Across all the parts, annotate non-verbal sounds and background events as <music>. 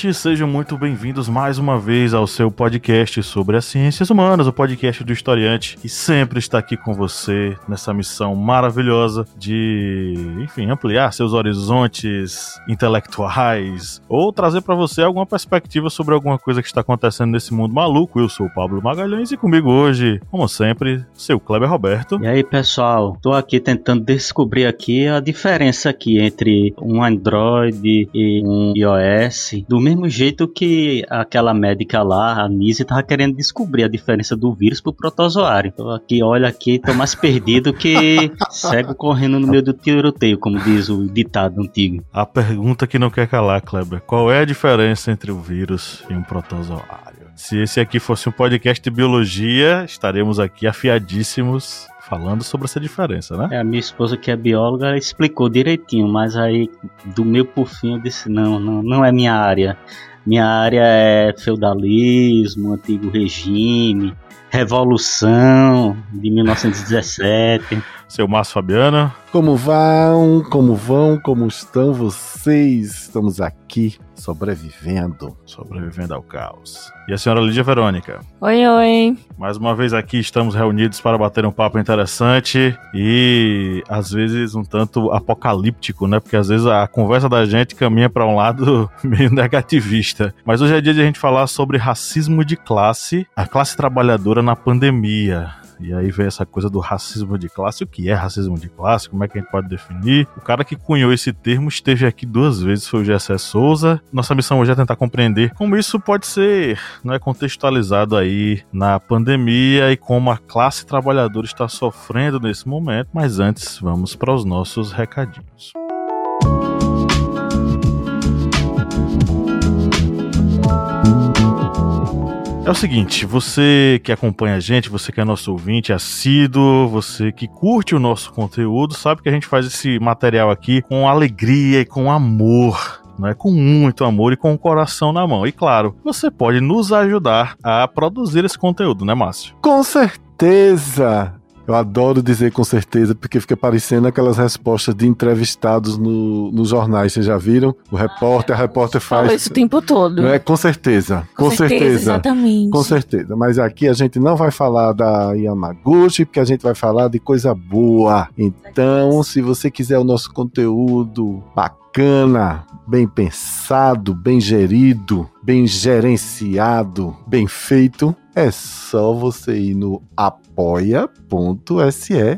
Ouvintes, sejam muito bem-vindos mais uma vez ao seu podcast sobre as ciências humanas, o podcast do historiante, que sempre está aqui com você nessa missão maravilhosa de, enfim, ampliar seus horizontes intelectuais ou trazer para você alguma perspectiva sobre alguma coisa que está acontecendo nesse mundo maluco. Eu sou o Pablo Magalhães e comigo hoje, como sempre, seu Kleber Roberto. E aí, pessoal, tô aqui tentando descobrir aqui a diferença aqui entre um Android e um iOS do mesmo jeito que aquela médica lá, a Nise, tava querendo descobrir a diferença do vírus pro protozoário. Tô aqui, olha aqui, tô mais perdido que <laughs> cego correndo no meio do tiroteio, como diz o ditado antigo. A pergunta que não quer calar, Kleber: qual é a diferença entre o vírus e um protozoário? Se esse aqui fosse um podcast de biologia, estaremos aqui afiadíssimos falando sobre essa diferença, né? É, a minha esposa que é bióloga ela explicou direitinho, mas aí do meio por fim eu disse não, não, não é minha área. Minha área é feudalismo, antigo regime, revolução de 1917. Seu Márcio Fabiano. Como vão? Como vão? Como estão vocês? Estamos aqui sobrevivendo. Sobrevivendo ao caos. E a senhora Lídia Verônica? Oi, oi. Mais uma vez aqui estamos reunidos para bater um papo interessante e às vezes um tanto apocalíptico, né? Porque às vezes a conversa da gente caminha para um lado <laughs> meio negativista. Mas hoje é dia de a gente falar sobre racismo de classe, a classe trabalhadora na pandemia. E aí vem essa coisa do racismo de classe. O que é racismo de classe? Como é que a gente pode definir? O cara que cunhou esse termo esteve aqui duas vezes, foi o Gessé Souza. Nossa missão hoje é tentar compreender como isso pode ser né, contextualizado aí na pandemia e como a classe trabalhadora está sofrendo nesse momento. Mas antes, vamos para os nossos recadinhos. É o seguinte, você que acompanha a gente, você que é nosso ouvinte assíduo, você que curte o nosso conteúdo, sabe que a gente faz esse material aqui com alegria e com amor. Né, com muito amor e com o coração na mão. E claro, você pode nos ajudar a produzir esse conteúdo, né, Márcio? Com certeza! Eu adoro dizer com certeza, porque fica parecendo aquelas respostas de entrevistados no, nos jornais. Vocês já viram? O repórter, a repórter faz. Fala isso o tempo todo. Não é? Com certeza. Com, Com certeza, certeza. exatamente. Com certeza. Mas aqui a gente não vai falar da Yamaguchi, porque a gente vai falar de coisa boa. Então, se você quiser o nosso conteúdo bacana, bem pensado, bem gerido, bem gerenciado, bem feito, é só você ir no apoia.se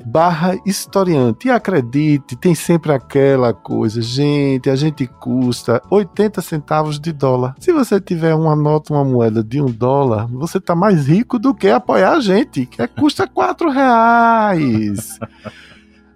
barra historiante. E acredite, tem sempre aquela coisa, gente, a gente custa 80 centavos de dólar. Se você tiver uma nota, uma moeda de um dólar, você tá mais rico do que apoiar a gente, que custa 4 reais. <laughs>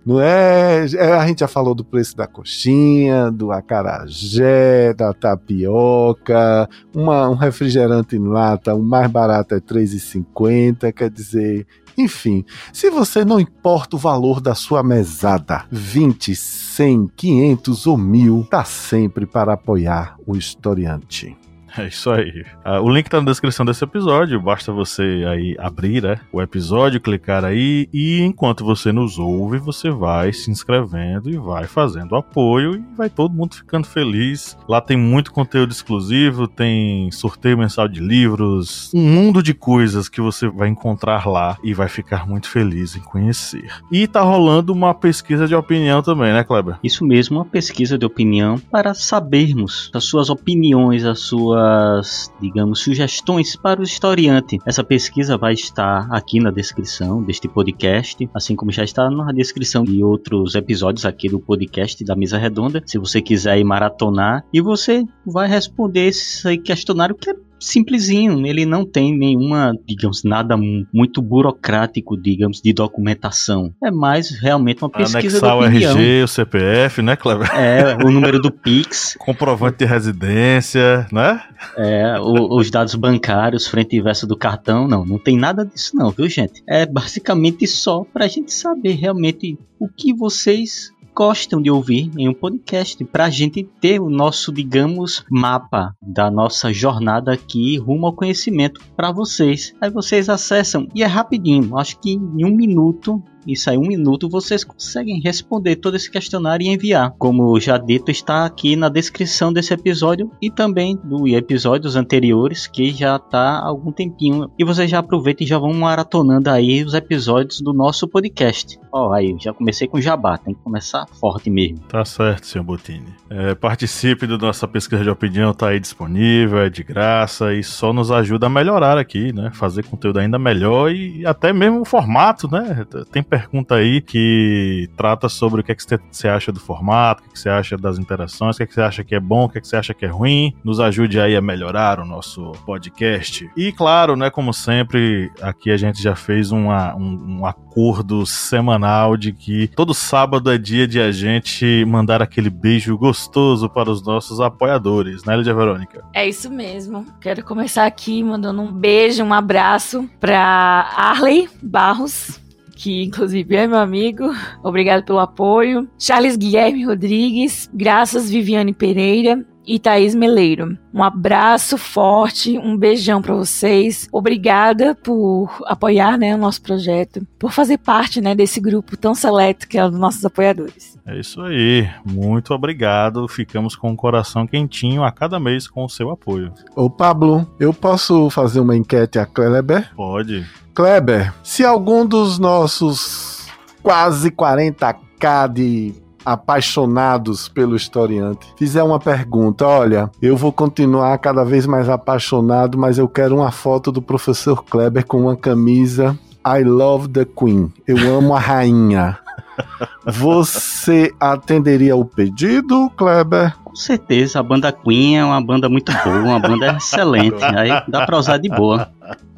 Não é? A gente já falou do preço da coxinha, do acarajé, da tapioca, uma, um refrigerante em lata, o mais barato é R$ 3,50, quer dizer. Enfim, se você não importa o valor da sua mesada, 20, 100, 500 ou mil, tá sempre para apoiar o historiante. <laughs> É isso aí. Ah, o link tá na descrição desse episódio. Basta você aí abrir né, o episódio, clicar aí e enquanto você nos ouve, você vai se inscrevendo e vai fazendo apoio e vai todo mundo ficando feliz. Lá tem muito conteúdo exclusivo, tem sorteio mensal de livros, um mundo de coisas que você vai encontrar lá e vai ficar muito feliz em conhecer. E tá rolando uma pesquisa de opinião também, né, Kleber? Isso mesmo, uma pesquisa de opinião para sabermos as suas opiniões, as suas digamos, sugestões para o historiante. Essa pesquisa vai estar aqui na descrição deste podcast, assim como já está na descrição de outros episódios aqui do podcast da Mesa Redonda. Se você quiser ir maratonar, e você vai responder esse questionário que é simplesinho, ele não tem nenhuma, digamos, nada muito burocrático, digamos, de documentação. É mais realmente uma pesquisa Anexar de o. RG, o CPF, né, Cleber? É, o número do Pix, <laughs> Comprovante de residência, né? é, o- os dados bancários, frente e verso do cartão, não, não tem nada disso não, viu gente? É basicamente só pra gente saber realmente o que vocês gostam de ouvir em um podcast, para a gente ter o nosso, digamos, mapa da nossa jornada aqui rumo ao conhecimento para vocês. Aí vocês acessam e é rapidinho, acho que em um minuto isso aí, um minuto, vocês conseguem responder todo esse questionário e enviar. Como já dito, está aqui na descrição desse episódio e também do episódios anteriores, que já está há algum tempinho. E vocês já aproveitam e já vão maratonando aí os episódios do nosso podcast. Ó, oh, aí, já comecei com jabá, tem que começar forte mesmo. Tá certo, senhor Botini. É, participe da nossa pesquisa de opinião, tá aí disponível, é de graça e só nos ajuda a melhorar aqui, né? Fazer conteúdo ainda melhor e até mesmo o formato, né? Tem pergunta aí que trata sobre o que, é que você acha do formato, o que, é que você acha das interações, o que, é que você acha que é bom, o que, é que você acha que é ruim. Nos ajude aí a melhorar o nosso podcast. E claro, né, como sempre, aqui a gente já fez uma, um, um acordo semanal de que todo sábado é dia de a gente mandar aquele beijo gostoso para os nossos apoiadores, né, Lídia Verônica? É isso mesmo. Quero começar aqui mandando um beijo, um abraço para Arley Barros, que inclusive é meu amigo. Obrigado pelo apoio. Charles Guilherme Rodrigues, Graças Viviane Pereira, e Thaís Meleiro. Um abraço forte, um beijão para vocês. Obrigada por apoiar né, o nosso projeto, por fazer parte né, desse grupo tão seleto que é o dos nossos apoiadores. É isso aí. Muito obrigado. Ficamos com o coração quentinho a cada mês com o seu apoio. Ô Pablo, eu posso fazer uma enquete a Kleber? Pode. Kleber, se algum dos nossos quase 40k de apaixonados pelo historiante fizer uma pergunta, olha, eu vou continuar cada vez mais apaixonado, mas eu quero uma foto do professor Kleber com uma camisa I love the Queen. Eu amo a rainha. <laughs> Você atenderia o pedido, Kleber? Com certeza, a banda Queen é uma banda muito boa, uma banda excelente. Aí dá pra usar de boa.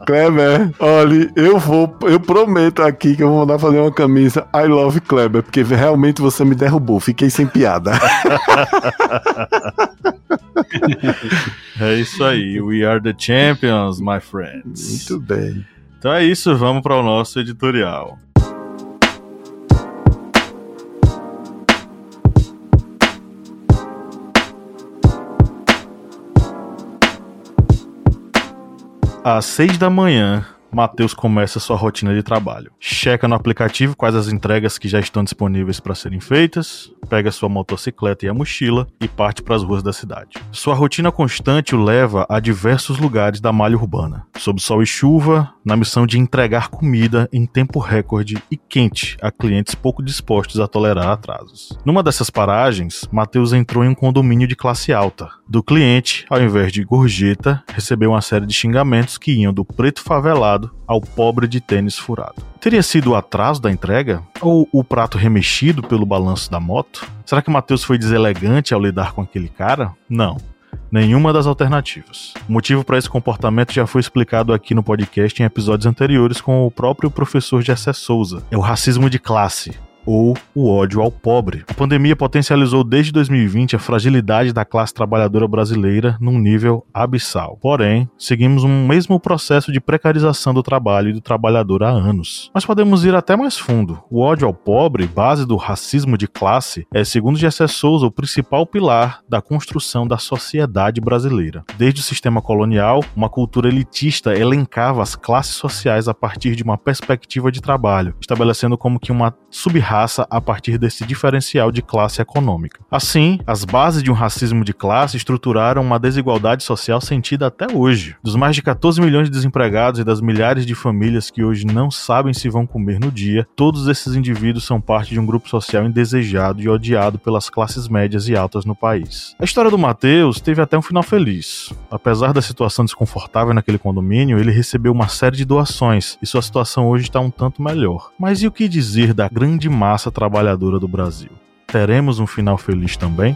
Kleber, olha, eu vou, eu prometo aqui que eu vou mandar fazer uma camisa I love Kleber, porque realmente você me derrubou, fiquei sem piada. <laughs> é isso aí, we are the champions, my friends. Muito bem. Então é isso, vamos para o nosso editorial. Às seis da manhã, Matheus começa sua rotina de trabalho. Checa no aplicativo quais as entregas que já estão disponíveis para serem feitas, pega sua motocicleta e a mochila e parte para as ruas da cidade. Sua rotina constante o leva a diversos lugares da malha urbana, sob sol e chuva, na missão de entregar comida em tempo recorde e quente a clientes pouco dispostos a tolerar atrasos. Numa dessas paragens, Matheus entrou em um condomínio de classe alta. Do cliente, ao invés de gorjeta, recebeu uma série de xingamentos que iam do preto favelado ao pobre de tênis furado. Teria sido o atraso da entrega? Ou o prato remexido pelo balanço da moto? Será que Matheus foi deselegante ao lidar com aquele cara? Não. Nenhuma das alternativas. O motivo para esse comportamento já foi explicado aqui no podcast em episódios anteriores com o próprio professor Jessé Souza. É o racismo de classe, ou o ódio ao pobre. A pandemia potencializou desde 2020 a fragilidade da classe trabalhadora brasileira num nível abissal. Porém, seguimos um mesmo processo de precarização do trabalho e do trabalhador há anos. Mas podemos ir até mais fundo. O ódio ao pobre, base do racismo de classe, é, segundo Gessé Souza, o principal pilar da construção da sociedade brasileira. Desde o sistema colonial, uma cultura elitista elencava as classes sociais a partir de uma perspectiva de trabalho, estabelecendo como que uma sub-raça raça a partir desse diferencial de classe econômica. Assim, as bases de um racismo de classe estruturaram uma desigualdade social sentida até hoje. Dos mais de 14 milhões de desempregados e das milhares de famílias que hoje não sabem se vão comer no dia, todos esses indivíduos são parte de um grupo social indesejado e odiado pelas classes médias e altas no país. A história do Matheus teve até um final feliz. Apesar da situação desconfortável naquele condomínio, ele recebeu uma série de doações e sua situação hoje está um tanto melhor. Mas e o que dizer da grande massa massa trabalhadora do Brasil. Teremos um final feliz também?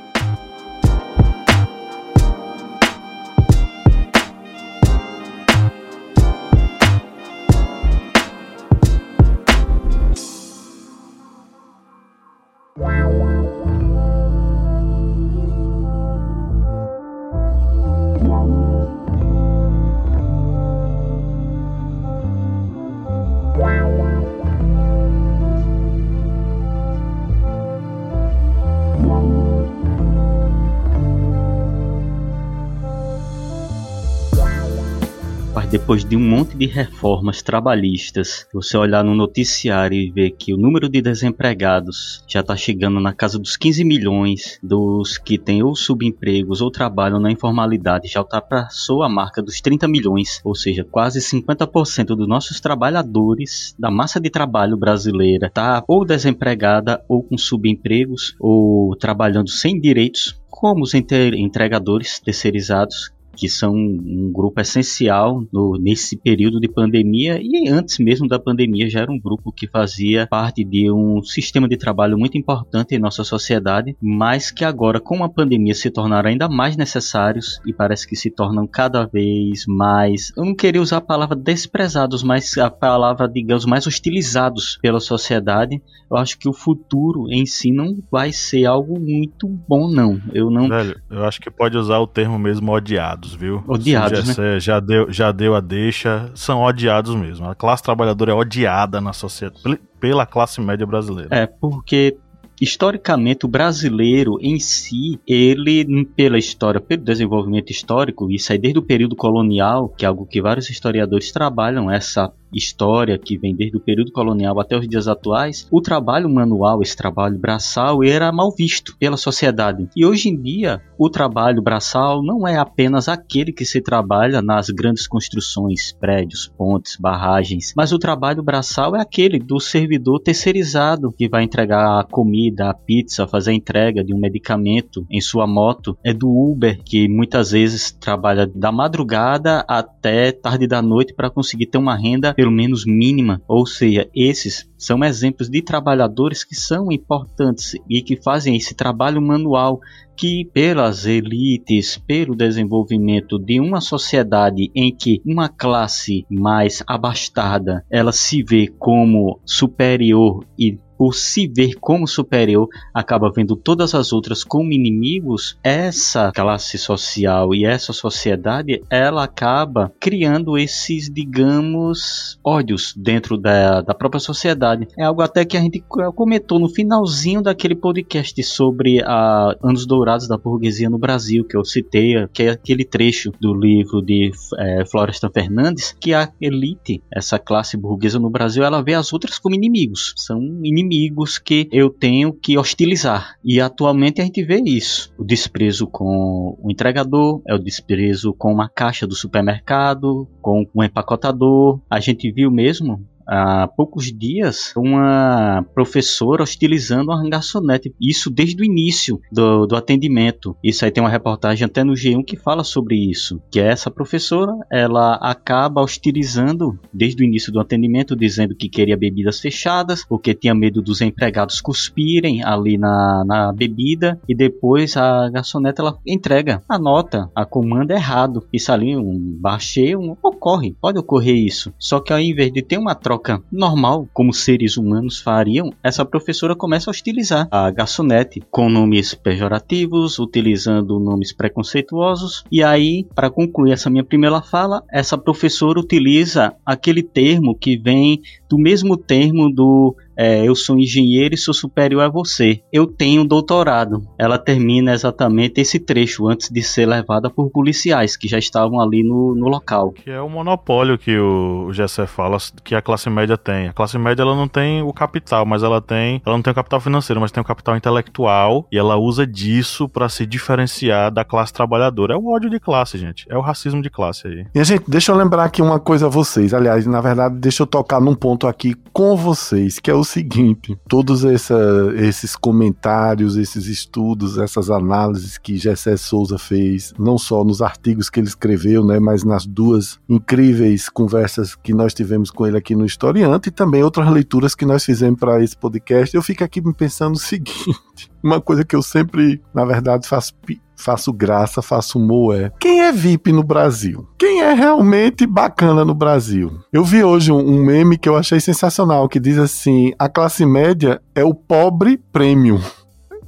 De um monte de reformas trabalhistas, você olhar no noticiário e ver que o número de desempregados já está chegando na casa dos 15 milhões, dos que têm ou subempregos ou trabalham na informalidade já ultrapassou a marca dos 30 milhões, ou seja, quase 50% dos nossos trabalhadores da massa de trabalho brasileira está ou desempregada ou com subempregos ou trabalhando sem direitos como os entregadores terceirizados que são um grupo essencial no, nesse período de pandemia e antes mesmo da pandemia já era um grupo que fazia parte de um sistema de trabalho muito importante em nossa sociedade, mas que agora com a pandemia se tornaram ainda mais necessários e parece que se tornam cada vez mais, eu não queria usar a palavra desprezados, mas a palavra, digamos, mais hostilizados pela sociedade. Eu acho que o futuro em si não vai ser algo muito bom não. Eu não Velho, eu acho que pode usar o termo mesmo odiado odiados, viu? Odiados, né? Já deu, já deu a deixa, são odiados mesmo. A classe trabalhadora é odiada na sociedade, pela classe média brasileira. É, porque historicamente o brasileiro em si, ele pela história, pelo desenvolvimento histórico, isso aí desde o período colonial, que é algo que vários historiadores trabalham essa história que vem desde o período colonial até os dias atuais, o trabalho manual, esse trabalho braçal, era mal visto pela sociedade. E hoje em dia, o trabalho braçal não é apenas aquele que se trabalha nas grandes construções, prédios, pontes, barragens, mas o trabalho braçal é aquele do servidor terceirizado que vai entregar a comida, a pizza, fazer a entrega de um medicamento em sua moto, é do Uber que muitas vezes trabalha da madrugada até tarde da noite para conseguir ter uma renda pelo menos mínima, ou seja, esses são exemplos de trabalhadores que são importantes e que fazem esse trabalho manual que pelas elites, pelo desenvolvimento de uma sociedade em que uma classe mais abastada, ela se vê como superior e por se ver como superior, acaba vendo todas as outras como inimigos, essa classe social e essa sociedade, ela acaba criando esses, digamos, ódios dentro da, da própria sociedade. É algo até que a gente comentou no finalzinho daquele podcast sobre a Anos Dourados da Burguesia no Brasil, que eu citei, que é aquele trecho do livro de é, Florestan Fernandes, que a elite, essa classe burguesa no Brasil, ela vê as outras como inimigos. São inimigos inimigos que eu tenho que hostilizar. E atualmente a gente vê isso. O desprezo com o entregador, é o desprezo com uma caixa do supermercado, com um empacotador. A gente viu mesmo há poucos dias uma professora hostilizando uma garçonete. Isso desde o início do, do atendimento. Isso aí tem uma reportagem até no G1 que fala sobre isso. Que essa professora, ela acaba hostilizando desde o início do atendimento, dizendo que queria bebidas fechadas, porque tinha medo dos empregados cuspirem ali na, na bebida. E depois a garçonete ela entrega a nota, a comanda errado. Isso ali, um baixei, um, ocorre, pode ocorrer isso. Só que ao invés de ter uma troca troca normal, como seres humanos fariam, essa professora começa a hostilizar a garçonete com nomes pejorativos, utilizando nomes preconceituosos. E aí, para concluir essa minha primeira fala, essa professora utiliza aquele termo que vem do mesmo termo do é, eu sou engenheiro e sou superior a você. Eu tenho doutorado. Ela termina exatamente esse trecho antes de ser levada por policiais que já estavam ali no, no local. Que é o monopólio que o Gessé fala que a classe média tem. A classe média ela não tem o capital, mas ela tem, ela não tem o capital financeiro, mas tem o capital intelectual e ela usa disso para se diferenciar da classe trabalhadora. É o ódio de classe, gente. É o racismo de classe aí. E gente, deixa eu lembrar aqui uma coisa a vocês. Aliás, na verdade, deixa eu tocar num ponto aqui com vocês, que é o o seguinte: todos essa, esses comentários, esses estudos, essas análises que Gessé Souza fez, não só nos artigos que ele escreveu, né, mas nas duas incríveis conversas que nós tivemos com ele aqui no Historiante e também outras leituras que nós fizemos para esse podcast, eu fico aqui pensando o seguinte: <laughs> uma coisa que eu sempre, na verdade, faço faço graça, faço humor é quem é VIP no Brasil? Quem é realmente bacana no Brasil? Eu vi hoje um, meme que eu achei sensacional que diz assim: a classe média é o pobre premium. <laughs>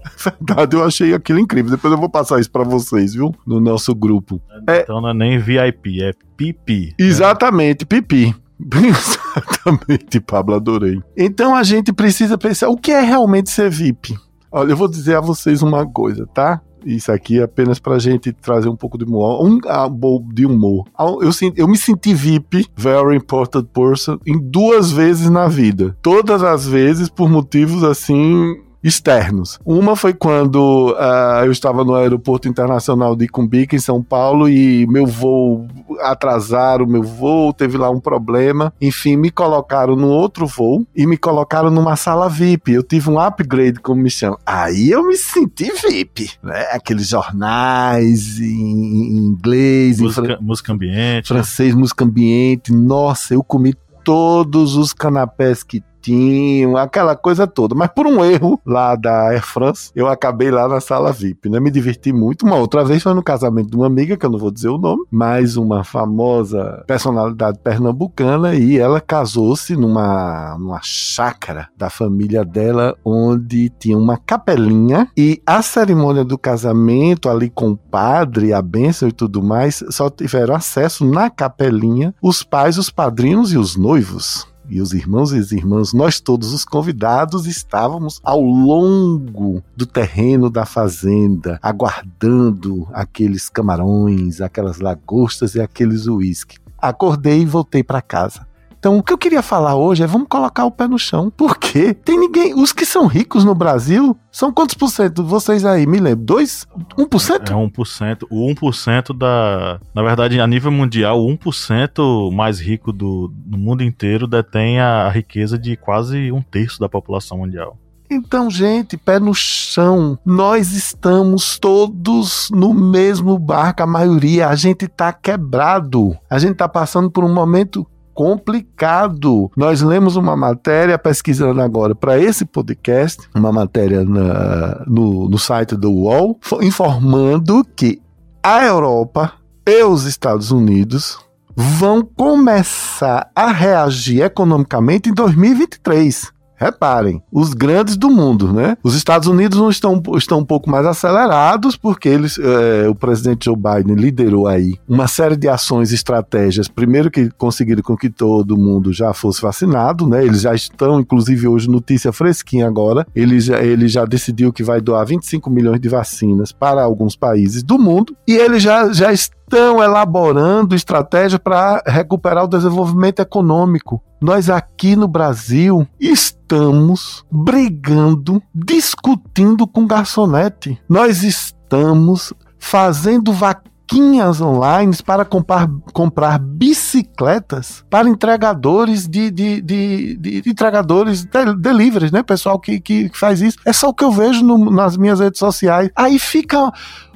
É verdade, eu achei aquilo incrível. Depois eu vou passar isso para vocês, viu? No nosso grupo. É, então não é nem VIP, é pipi. Né? Exatamente, pipi. <laughs> Exatamente, Pablo, adorei. Então a gente precisa pensar o que é realmente ser VIP. Olha, eu vou dizer a vocês uma coisa, tá? Isso aqui apenas pra gente trazer um pouco de humor. Um, ah, de humor. Ah, eu, eu me senti VIP, very important person, em duas vezes na vida. Todas as vezes por motivos assim externos. Uma foi quando uh, eu estava no aeroporto internacional de Cumbica, em São Paulo, e meu voo atrasaram, meu voo teve lá um problema. Enfim, me colocaram no outro voo e me colocaram numa sala VIP. Eu tive um upgrade, como me chamam. Aí eu me senti VIP, né? Aqueles jornais em, em inglês, música, em música ambiente, francês, música ambiente. Nossa, eu comi todos os canapés que bonitinho, aquela coisa toda. Mas por um erro lá da Air France, eu acabei lá na sala VIP, né? Me diverti muito. Uma outra vez foi no casamento de uma amiga, que eu não vou dizer o nome, mais uma famosa personalidade pernambucana, e ela casou-se numa, numa chácara da família dela, onde tinha uma capelinha, e a cerimônia do casamento ali com o padre, a bênção e tudo mais, só tiveram acesso na capelinha os pais, os padrinhos e os noivos e os irmãos e as irmãs, nós todos os convidados estávamos ao longo do terreno da fazenda, aguardando aqueles camarões, aquelas lagostas e aqueles uísque. Acordei e voltei para casa. Então, o que eu queria falar hoje é vamos colocar o pé no chão. Por quê? Tem ninguém. Os que são ricos no Brasil são quantos por cento? Vocês aí, me lembro. 2? 1%? É 1%. O 1% da. Na verdade, a nível mundial, o 1% mais rico do, do mundo inteiro detém a riqueza de quase um terço da população mundial. Então, gente, pé no chão. Nós estamos todos no mesmo barco, a maioria. A gente tá quebrado. A gente tá passando por um momento complicado. Nós lemos uma matéria, pesquisando agora para esse podcast, uma matéria na, no, no site do UOL, informando que a Europa e os Estados Unidos vão começar a reagir economicamente em 2023. Reparem, os grandes do mundo, né? Os Estados Unidos não estão, estão um pouco mais acelerados, porque eles, é, o presidente Joe Biden liderou aí uma série de ações e estratégias. Primeiro que conseguiram com que todo mundo já fosse vacinado, né? Eles já estão, inclusive hoje, notícia fresquinha agora. Ele já, ele já decidiu que vai doar 25 milhões de vacinas para alguns países do mundo. E ele já, já estão elaborando estratégia para recuperar o desenvolvimento econômico. Nós aqui no Brasil estamos brigando, discutindo com garçonete. Nós estamos fazendo vaquinhas online para comprar, comprar bicicletas para entregadores de, de, de, de, de entregadores de, deliveries, né? Pessoal que, que faz isso. É só o que eu vejo no, nas minhas redes sociais. Aí fica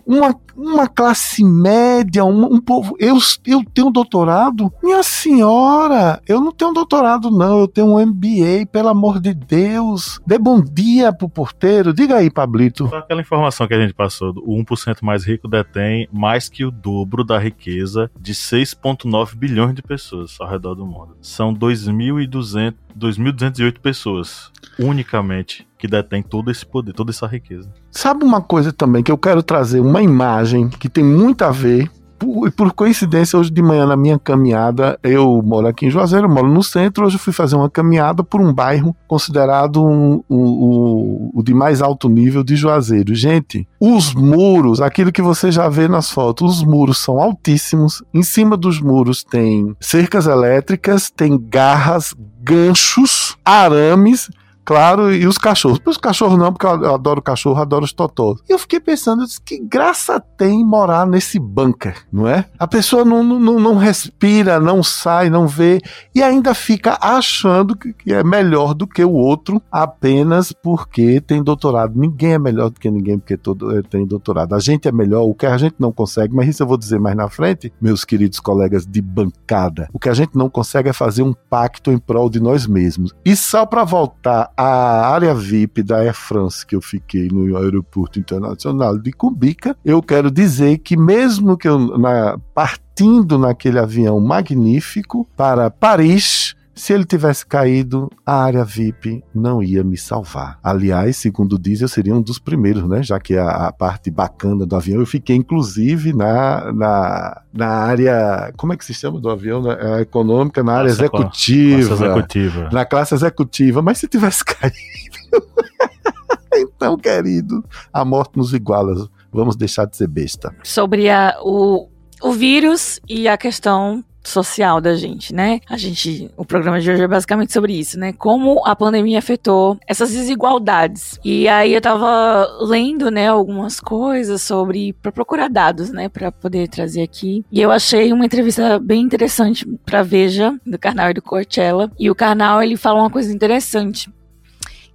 uma, uma classe média, um, um povo. Eu, eu tenho doutorado? Minha senhora, eu não tenho doutorado, não. Eu tenho um MBA, pelo amor de Deus. Dê bom dia pro porteiro. Diga aí, Pablito. Aquela informação que a gente passou: o 1% mais rico detém mais que o dobro da riqueza de 6,9 bilhões de pessoas ao redor do mundo. São 2.200 2.208 pessoas, unicamente, que detêm todo esse poder, toda essa riqueza. Sabe uma coisa também que eu quero trazer uma imagem que tem muito a ver por, por, coincidência, hoje de manhã na minha caminhada, eu moro aqui em Juazeiro, moro no centro, hoje eu fui fazer uma caminhada por um bairro considerado um, o de mais alto nível de Juazeiro. Gente, os muros, aquilo que você já vê nas fotos, os muros são altíssimos, em cima dos muros tem cercas elétricas, tem garras, ganchos, arames, claro, e os cachorros. Os cachorros não, porque eu adoro cachorro, adoro os totós. E eu fiquei pensando, eu disse, que graça tem morar nesse bunker, não é? A pessoa não, não, não respira, não sai, não vê, e ainda fica achando que, que é melhor do que o outro apenas porque tem doutorado. Ninguém é melhor do que ninguém porque todo, eh, tem doutorado. A gente é melhor, o que a gente não consegue, mas isso eu vou dizer mais na frente, meus queridos colegas de bancada. O que a gente não consegue é fazer um pacto em prol de nós mesmos. E só para voltar a área VIP da Air France que eu fiquei no aeroporto internacional de Cumbica, eu quero dizer que mesmo que eu na, partindo naquele avião magnífico para Paris, se ele tivesse caído, a área VIP não ia me salvar. Aliás, segundo diz, eu seria um dos primeiros, né? Já que a, a parte bacana do avião, eu fiquei inclusive na, na, na área. Como é que se chama do avião? Na, econômica, na área executiva. Classe executiva. Na classe executiva. Mas se tivesse <laughs> caído. então, querido, a morte nos iguala. Vamos deixar de ser besta. Sobre a, o, o vírus e a questão social da gente, né? A gente, o programa de hoje é basicamente sobre isso, né? Como a pandemia afetou essas desigualdades. E aí eu tava lendo, né, algumas coisas sobre para procurar dados, né, para poder trazer aqui. E eu achei uma entrevista bem interessante para Veja do Karnal e do Coachella. E o Karnal ele fala uma coisa interessante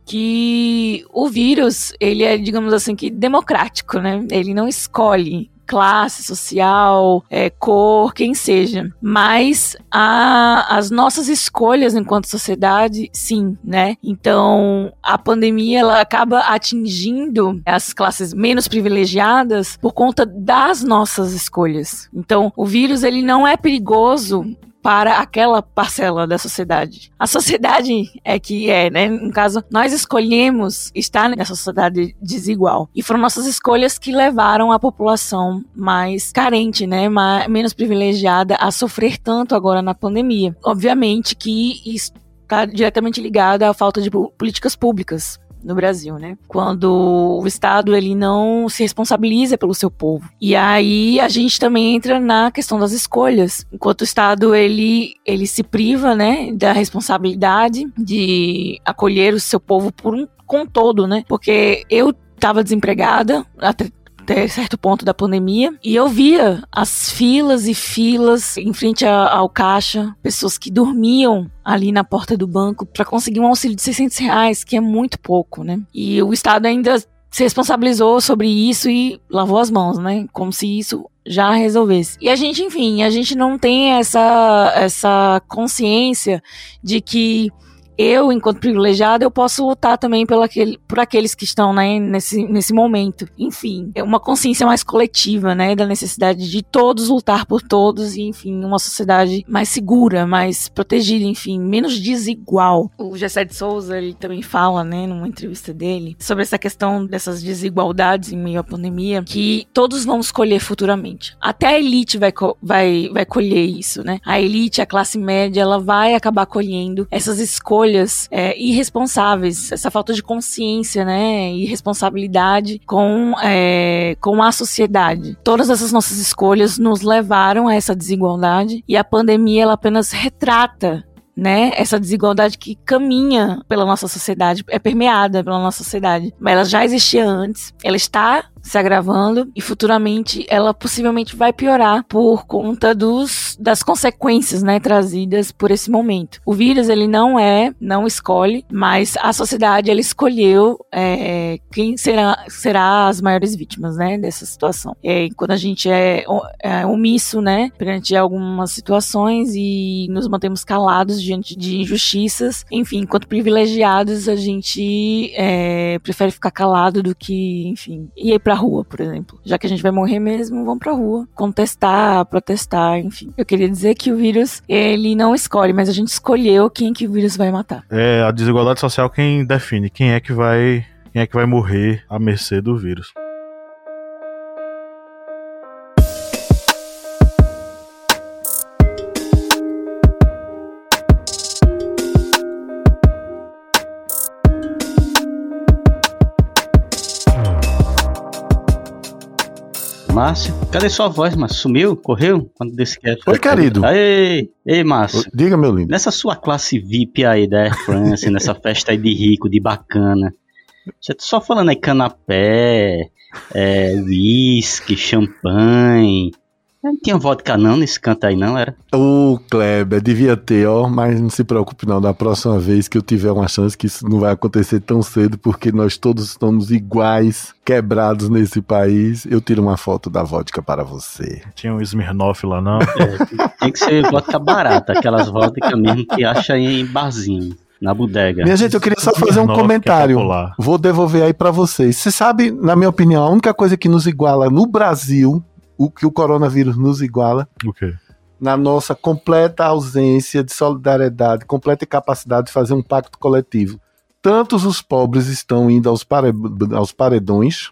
que o vírus, ele é, digamos assim, que democrático, né? Ele não escolhe classe social, é, cor, quem seja. Mas a, as nossas escolhas enquanto sociedade, sim, né? Então, a pandemia ela acaba atingindo as classes menos privilegiadas por conta das nossas escolhas. Então, o vírus ele não é perigoso para aquela parcela da sociedade. A sociedade é que é, né? No caso, nós escolhemos estar nessa sociedade desigual. E foram nossas escolhas que levaram a população mais carente, né? Mais, menos privilegiada a sofrer tanto agora na pandemia. Obviamente que isso está diretamente ligado à falta de políticas públicas no Brasil, né? Quando o Estado ele não se responsabiliza pelo seu povo. E aí a gente também entra na questão das escolhas. Enquanto o Estado ele ele se priva, né, da responsabilidade de acolher o seu povo por um com todo, né? Porque eu estava desempregada até até certo ponto da pandemia, e eu via as filas e filas em frente ao caixa, pessoas que dormiam ali na porta do banco para conseguir um auxílio de 600 reais, que é muito pouco, né? E o Estado ainda se responsabilizou sobre isso e lavou as mãos, né? Como se isso já resolvesse. E a gente, enfim, a gente não tem essa, essa consciência de que eu, enquanto privilegiada, eu posso lutar também pelo aquele, por aqueles que estão né, nesse, nesse momento. Enfim, é uma consciência mais coletiva, né, da necessidade de todos lutar por todos e, enfim, uma sociedade mais segura, mais protegida, enfim, menos desigual. O Gessé de Souza, ele também fala, né, numa entrevista dele, sobre essa questão dessas desigualdades em meio à pandemia, que todos vão escolher futuramente. Até a elite vai, vai, vai colher isso, né? A elite, a classe média, ela vai acabar colhendo essas escolhas escolhas é, irresponsáveis, essa falta de consciência, né, e responsabilidade com, é, com a sociedade. Todas essas nossas escolhas nos levaram a essa desigualdade e a pandemia ela apenas retrata né? Essa desigualdade que caminha pela nossa sociedade, é permeada pela nossa sociedade. Mas ela já existia antes, ela está se agravando e futuramente ela possivelmente vai piorar por conta dos, das consequências, né, trazidas por esse momento. O vírus ele não é, não escolhe, mas a sociedade ela escolheu é, quem será, será as maiores vítimas, né, dessa situação. É, quando a gente é, é omisso, né, perante algumas situações e nos mantemos calados diante de injustiças, enfim, enquanto privilegiados a gente é, prefere ficar calado do que, enfim, ir para pra rua, por exemplo. Já que a gente vai morrer mesmo, vamos pra rua. Contestar, protestar, enfim. Eu queria dizer que o vírus, ele não escolhe, mas a gente escolheu quem que o vírus vai matar. É a desigualdade social quem define quem é que vai, quem é que vai morrer à mercê do vírus. Márcio. Cadê sua voz, Márcio? Sumiu? Correu? Quando desse que Oi, querido. Ei, ei, Márcio. Diga, meu lindo. Nessa sua classe VIP aí da Air France, nessa <laughs> festa aí de rico, de bacana. Você tá só falando aí canapé, é, whisky, champanhe, não tinha vodka não nesse canto aí não, era? O Kleber, devia ter, ó, mas não se preocupe não, da próxima vez que eu tiver uma chance que isso não vai acontecer tão cedo, porque nós todos estamos iguais, quebrados nesse país, eu tiro uma foto da vodka para você. Tinha um Smirnoff lá não? É, tem que ser vodka barata, aquelas vodka mesmo que acha em barzinho na bodega. Minha gente, eu queria só fazer um comentário. É Vou devolver aí para vocês. Você sabe, na minha opinião, a única coisa que nos iguala no Brasil o que o coronavírus nos iguala. O quê? Na nossa completa ausência de solidariedade, completa capacidade de fazer um pacto coletivo. Tantos os pobres estão indo aos, pare... aos paredões,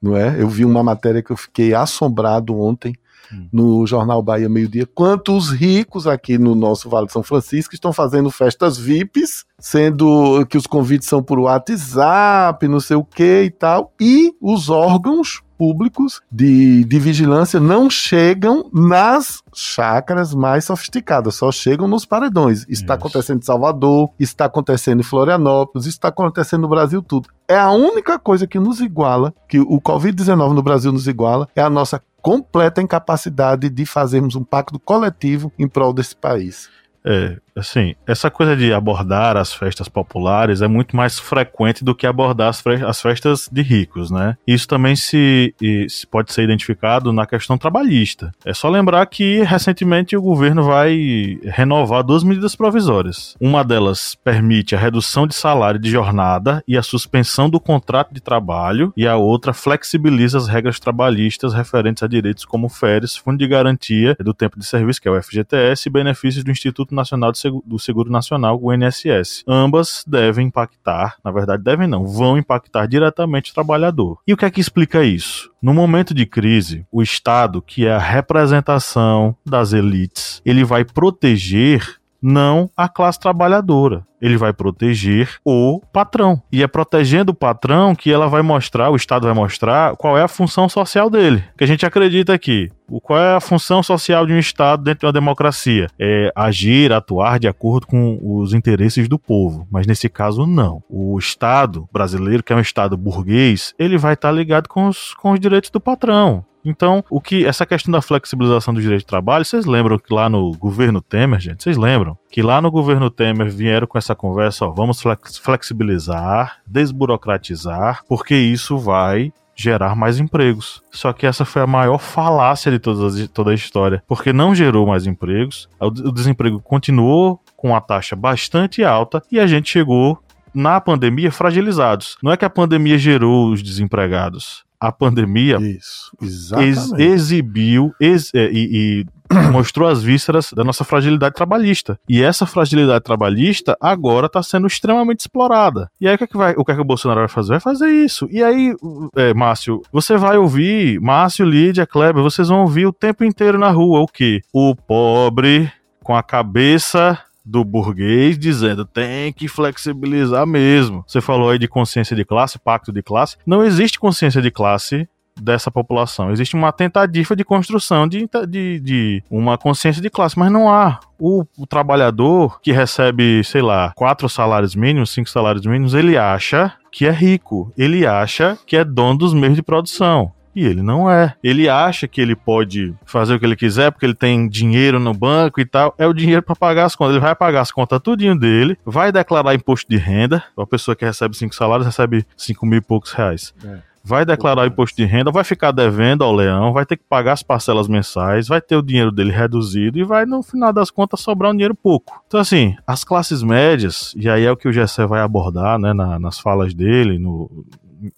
não é? Eu vi uma matéria que eu fiquei assombrado ontem hum. no jornal Bahia Meio Dia, quanto os ricos aqui no nosso Vale de São Francisco estão fazendo festas VIPs, sendo que os convites são por WhatsApp, não sei o que e tal, e os órgãos públicos de, de vigilância não chegam nas chácaras mais sofisticadas, só chegam nos paredões. Isso está acontecendo em Salvador, está acontecendo em Florianópolis, está acontecendo no Brasil tudo. É a única coisa que nos iguala, que o Covid-19 no Brasil nos iguala, é a nossa completa incapacidade de fazermos um pacto coletivo em prol desse país. É, assim, essa coisa de abordar as festas populares é muito mais frequente do que abordar as, as festas de ricos, né? Isso também se, se, pode ser identificado na questão trabalhista. É só lembrar que recentemente o governo vai renovar duas medidas provisórias. Uma delas permite a redução de salário de jornada e a suspensão do contrato de trabalho, e a outra flexibiliza as regras trabalhistas referentes a direitos como férias, fundo de garantia do tempo de serviço, que é o FGTS, e benefícios do Instituto Nacional do Seguro Nacional, o INSS. Ambas devem impactar, na verdade devem não, vão impactar diretamente o trabalhador. E o que é que explica isso? No momento de crise, o Estado, que é a representação das elites, ele vai proteger não a classe trabalhadora. Ele vai proteger o patrão. E é protegendo o patrão que ela vai mostrar, o Estado vai mostrar qual é a função social dele. Que a gente acredita aqui. Qual é a função social de um Estado dentro de uma democracia? É agir, atuar de acordo com os interesses do povo. Mas nesse caso, não. O Estado brasileiro, que é um Estado burguês, ele vai estar ligado com os, com os direitos do patrão. Então, o que essa questão da flexibilização do direito de trabalho, vocês lembram que lá no governo Temer, gente, vocês lembram que lá no governo Temer vieram com essa conversa, ó, vamos flexibilizar, desburocratizar, porque isso vai gerar mais empregos. Só que essa foi a maior falácia de toda, toda a história, porque não gerou mais empregos, o desemprego continuou com a taxa bastante alta e a gente chegou na pandemia fragilizados. Não é que a pandemia gerou os desempregados a pandemia Isso, ex exibiu ex é, e, e <clears throat> mostrou as vísceras da nossa fragilidade trabalhista. E essa fragilidade trabalhista agora está sendo extremamente explorada. E aí o que, é que, vai, o que, é que o Bolsonaro vai fazer? Vai fazer isso. E aí, é, Márcio, você vai ouvir, Márcio, Lídia, Kleber, vocês vão ouvir o tempo inteiro na rua o quê? O pobre com a cabeça do burguês dizendo tem que flexibilizar mesmo. Você falou aí de consciência de classe, pacto de classe. Não existe consciência de classe dessa população. Existe uma tentativa de construção de, de, de uma consciência de classe, mas não há. O, o, trabalhador que recebe, sei lá, quatro salários mínimos, cinco salários mínimos, ele acha que é rico. Ele acha que é dono dos meios de produção. E ele não é. Ele acha que ele pode fazer o que ele quiser porque ele tem dinheiro no banco e tal. É o dinheiro para pagar as contas. Ele vai pagar as contas tudinho dele, vai declarar imposto de renda. A pessoa que recebe cinco salários recebe cinco mil e poucos reais. É vai declarar o imposto de renda, vai ficar devendo ao leão, vai ter que pagar as parcelas mensais, vai ter o dinheiro dele reduzido e vai, no final das contas, sobrar um dinheiro pouco. Então, assim, as classes médias, e aí é o que o Gessé vai abordar né, na, nas falas dele, no,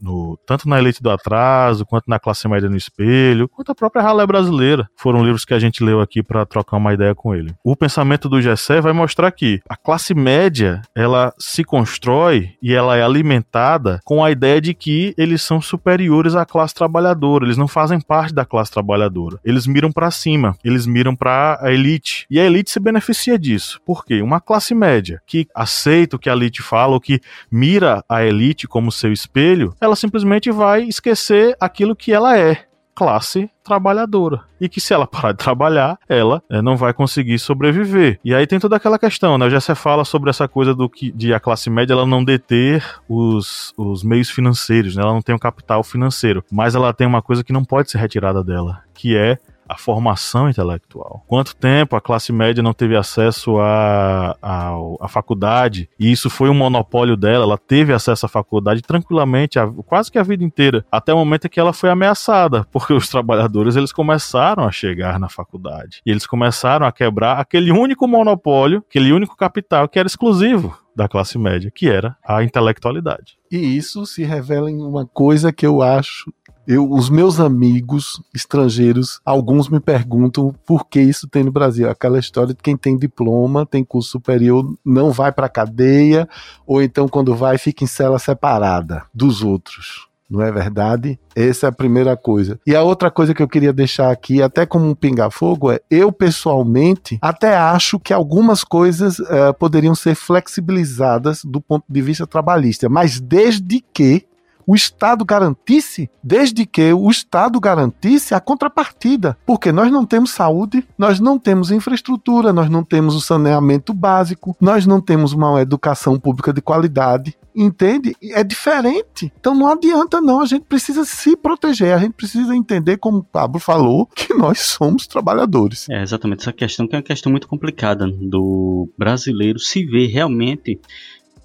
no, tanto na Elite do Atraso, quanto na Classe Média no Espelho, quanto a própria Ralé Brasileira. Foram livros que a gente leu aqui para trocar uma ideia com ele. O pensamento do Gessé vai mostrar que a classe média, ela se constrói e ela é alimentada com a ideia de que eles são superiores à classe trabalhadora, eles não fazem parte da classe trabalhadora. Eles miram para cima, eles miram para a elite. E a elite se beneficia disso. Por quê? Uma classe média que aceita o que a elite fala, ou que mira a elite como seu espelho, ela simplesmente vai esquecer aquilo que ela é, classe trabalhadora. E que se ela <laughs> parar de trabalhar, ela é, não vai conseguir sobreviver. E aí tem toda aquela questão, né? Já se fala sobre essa coisa do que de a classe média ela não deter os, os meios financeiros, né? Ela não tem o capital financeiro, mas ela tem uma coisa que não pode ser retirada dela, que é a formação intelectual. Quanto tempo a classe média não teve acesso à a, a, a, faculdade e isso foi um monopólio dela, ela teve acesso à faculdade tranquilamente, a, quase que a vida inteira, até o momento em que ela foi ameaçada, <laughs> porque os trabalhadores eles começaram a chegar na faculdade e eles começaram a quebrar aquele único monopólio, aquele único capital que era exclusivo da classe média, que era a intelectualidade. E isso se revela em uma coisa que eu acho eu, os meus amigos estrangeiros, alguns me perguntam por que isso tem no Brasil. Aquela história de quem tem diploma, tem curso superior, não vai para cadeia, ou então quando vai fica em cela separada dos outros. Não é verdade? Essa é a primeira coisa. E a outra coisa que eu queria deixar aqui, até como um pinga-fogo, é eu pessoalmente até acho que algumas coisas uh, poderiam ser flexibilizadas do ponto de vista trabalhista, mas desde que o Estado garantisse, desde que o Estado garantisse a contrapartida. Porque nós não temos saúde, nós não temos infraestrutura, nós não temos o saneamento básico, nós não temos uma educação pública de qualidade, entende? É diferente. Então não adianta não, a gente precisa se proteger, a gente precisa entender, como o Pablo falou, <laughs> que nós somos trabalhadores. É exatamente essa questão que é uma questão muito complicada do brasileiro se ver realmente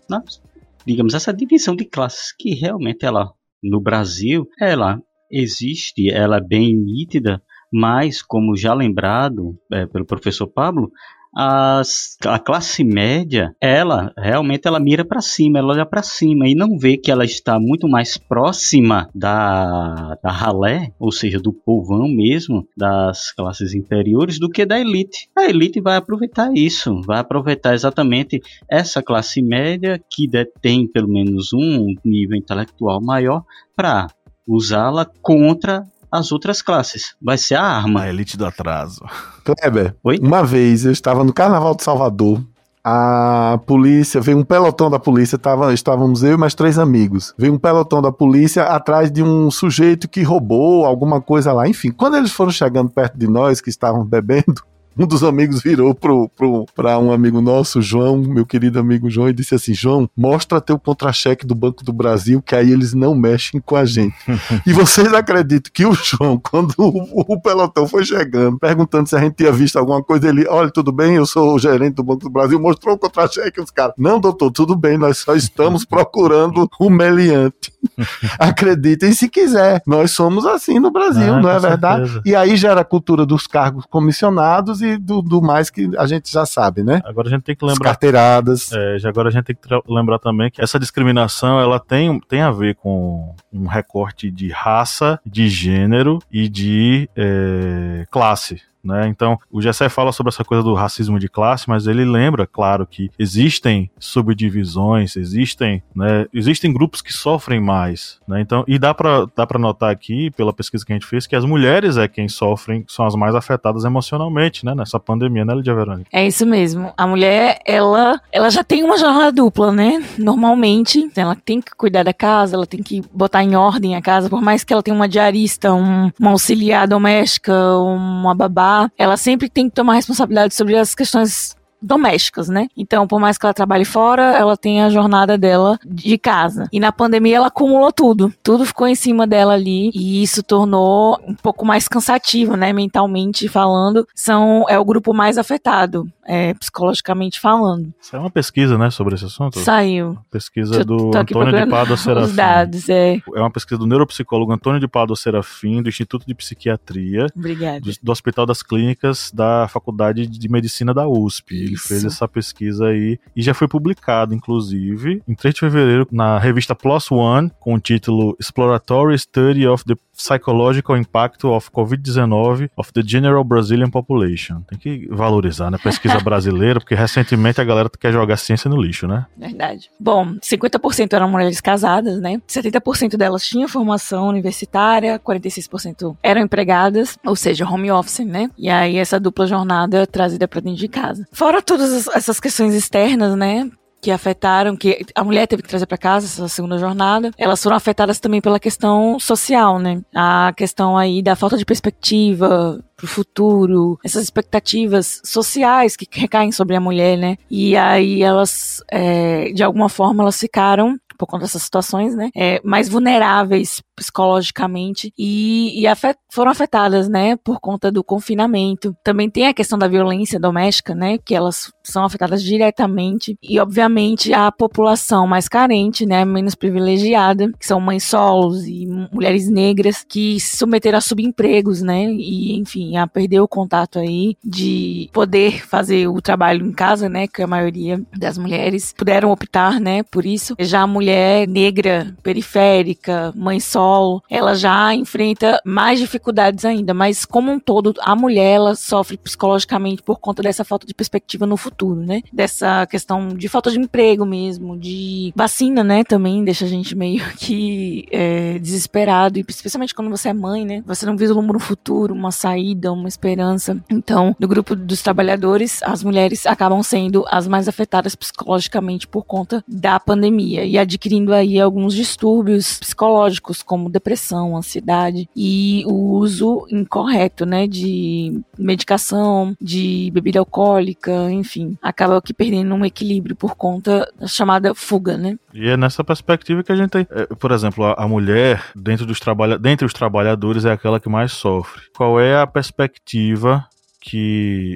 na, digamos, essa divisão de classes que realmente ela no Brasil, ela existe, ela é bem nítida, mas como já lembrado é, pelo professor Pablo, as, a classe média, ela realmente ela mira para cima, ela olha para cima e não vê que ela está muito mais próxima da, da ralé, ou seja, do povão mesmo, das classes inferiores, do que da elite. A elite vai aproveitar isso, vai aproveitar exatamente essa classe média que detém pelo menos um nível intelectual maior para usá-la contra as outras classes. Vai ser a arma. A elite do atraso. Kleber, Oi? uma vez eu estava no Carnaval de Salvador. A polícia, veio um pelotão da polícia, tava, estávamos eu e mais três amigos. Veio um pelotão da polícia atrás de um sujeito que roubou alguma coisa lá. Enfim, quando eles foram chegando perto de nós, que estavam bebendo, um dos amigos virou pro, pro, pra um amigo nosso, João, meu querido amigo João, e disse assim: João, mostra teu contra-cheque do Banco do Brasil, que aí eles não mexem com a gente. <laughs> e vocês acreditam que o João, quando o, o, pelotão foi chegando, perguntando se a gente tinha visto alguma coisa, ele, olha, tudo bem, eu sou o gerente do Banco do Brasil, mostrou o contra-cheque, os caras, não, doutor, tudo bem, nós só estamos procurando o meliante. <laughs> Acreditem se quiser, nós somos assim no Brasil, ah, não é verdade? Certeza. E aí gera a cultura dos cargos comissionados e do, do, mais que a gente já sabe, né? Agora a gente tem que lembrar. As carteiradas. É, agora a gente tem que lembrar também que essa discriminação ela tem, tem a ver com um recorte de raça, de gênero e de é, classe. Né? Então, o Gessé fala sobre essa coisa do racismo de classe, mas ele lembra, claro, que existem subdivisões, existem, né, existem grupos que sofrem mais, né? Então, e dá para dá para notar aqui pela pesquisa que a gente fez que as mulheres é quem sofrem, são as mais afetadas emocionalmente, né, nessa pandemia, né, Lidia Verônica? É isso mesmo. A mulher, ela ela já tem uma jornada dupla, né? Normalmente, ela tem que cuidar da casa, ela tem que botar em ordem a casa, por mais que ela tenha uma diarista, um, uma auxiliar doméstica, uma babá ela sempre tem que tomar responsabilidade sobre as questões domésticas, né? Então, por mais que ela trabalhe fora, ela tem a jornada dela de casa. E na pandemia ela acumulou tudo. Tudo ficou em cima dela ali e isso tornou um pouco mais cansativo, né, mentalmente falando. São é o grupo mais afetado, é, psicologicamente falando. Saiu uma pesquisa, né, sobre esse assunto? Saiu. Pesquisa do Antônio de Pádua <laughs> Serafim. Os dados, é. É uma pesquisa do neuropsicólogo Antônio de Pádua Serafim, do Instituto de Psiquiatria. Obrigada. Do, do Hospital das Clínicas da Faculdade de Medicina da USP. Ele fez essa pesquisa aí e já foi publicado, inclusive, em 3 de fevereiro, na revista Plus One, com o título Exploratory Study of the Psychological Impact of COVID-19 of the General Brazilian Population. Tem que valorizar, né? Pesquisa brasileira, porque recentemente a galera quer jogar ciência no lixo, né? Verdade. Bom, 50% eram mulheres casadas, né? 70% delas tinham formação universitária, 46% eram empregadas, ou seja, home office, né? E aí essa dupla jornada trazida para dentro de casa. Fora todas essas questões externas, né? Que afetaram, que a mulher teve que trazer para casa essa segunda jornada, elas foram afetadas também pela questão social, né? A questão aí da falta de perspectiva pro futuro, essas expectativas sociais que recaem sobre a mulher, né? E aí elas, é, de alguma forma, elas ficaram por conta dessas situações, né, é, mais vulneráveis psicologicamente e, e afet, foram afetadas, né, por conta do confinamento. Também tem a questão da violência doméstica, né, que elas são afetadas diretamente e, obviamente, a população mais carente, né, menos privilegiada, que são mães solos e mulheres negras que se submeteram a subempregos, né, e, enfim, a perder o contato aí de poder fazer o trabalho em casa, né, que a maioria das mulheres puderam optar, né, por isso. Já a mulher negra, periférica, mãe solo, ela já enfrenta mais dificuldades ainda, mas como um todo, a mulher ela sofre psicologicamente por conta dessa falta de perspectiva no futuro, né? Dessa questão de falta de emprego mesmo, de vacina, né? Também deixa a gente meio <laughs> que é, desesperado, e especialmente quando você é mãe, né? Você não vislumbra um futuro, uma saída, uma esperança. Então, no grupo dos trabalhadores, as mulheres acabam sendo as mais afetadas psicologicamente por conta da pandemia. E a adquirindo aí alguns distúrbios psicológicos, como depressão, ansiedade e o uso incorreto, né, de medicação, de bebida alcoólica, enfim, acaba aqui perdendo um equilíbrio por conta da chamada fuga, né? E é nessa perspectiva que a gente tem, é, por exemplo, a, mulher dentro dos trabalha, dentre os trabalhadores é aquela que mais sofre. Qual é a perspectiva que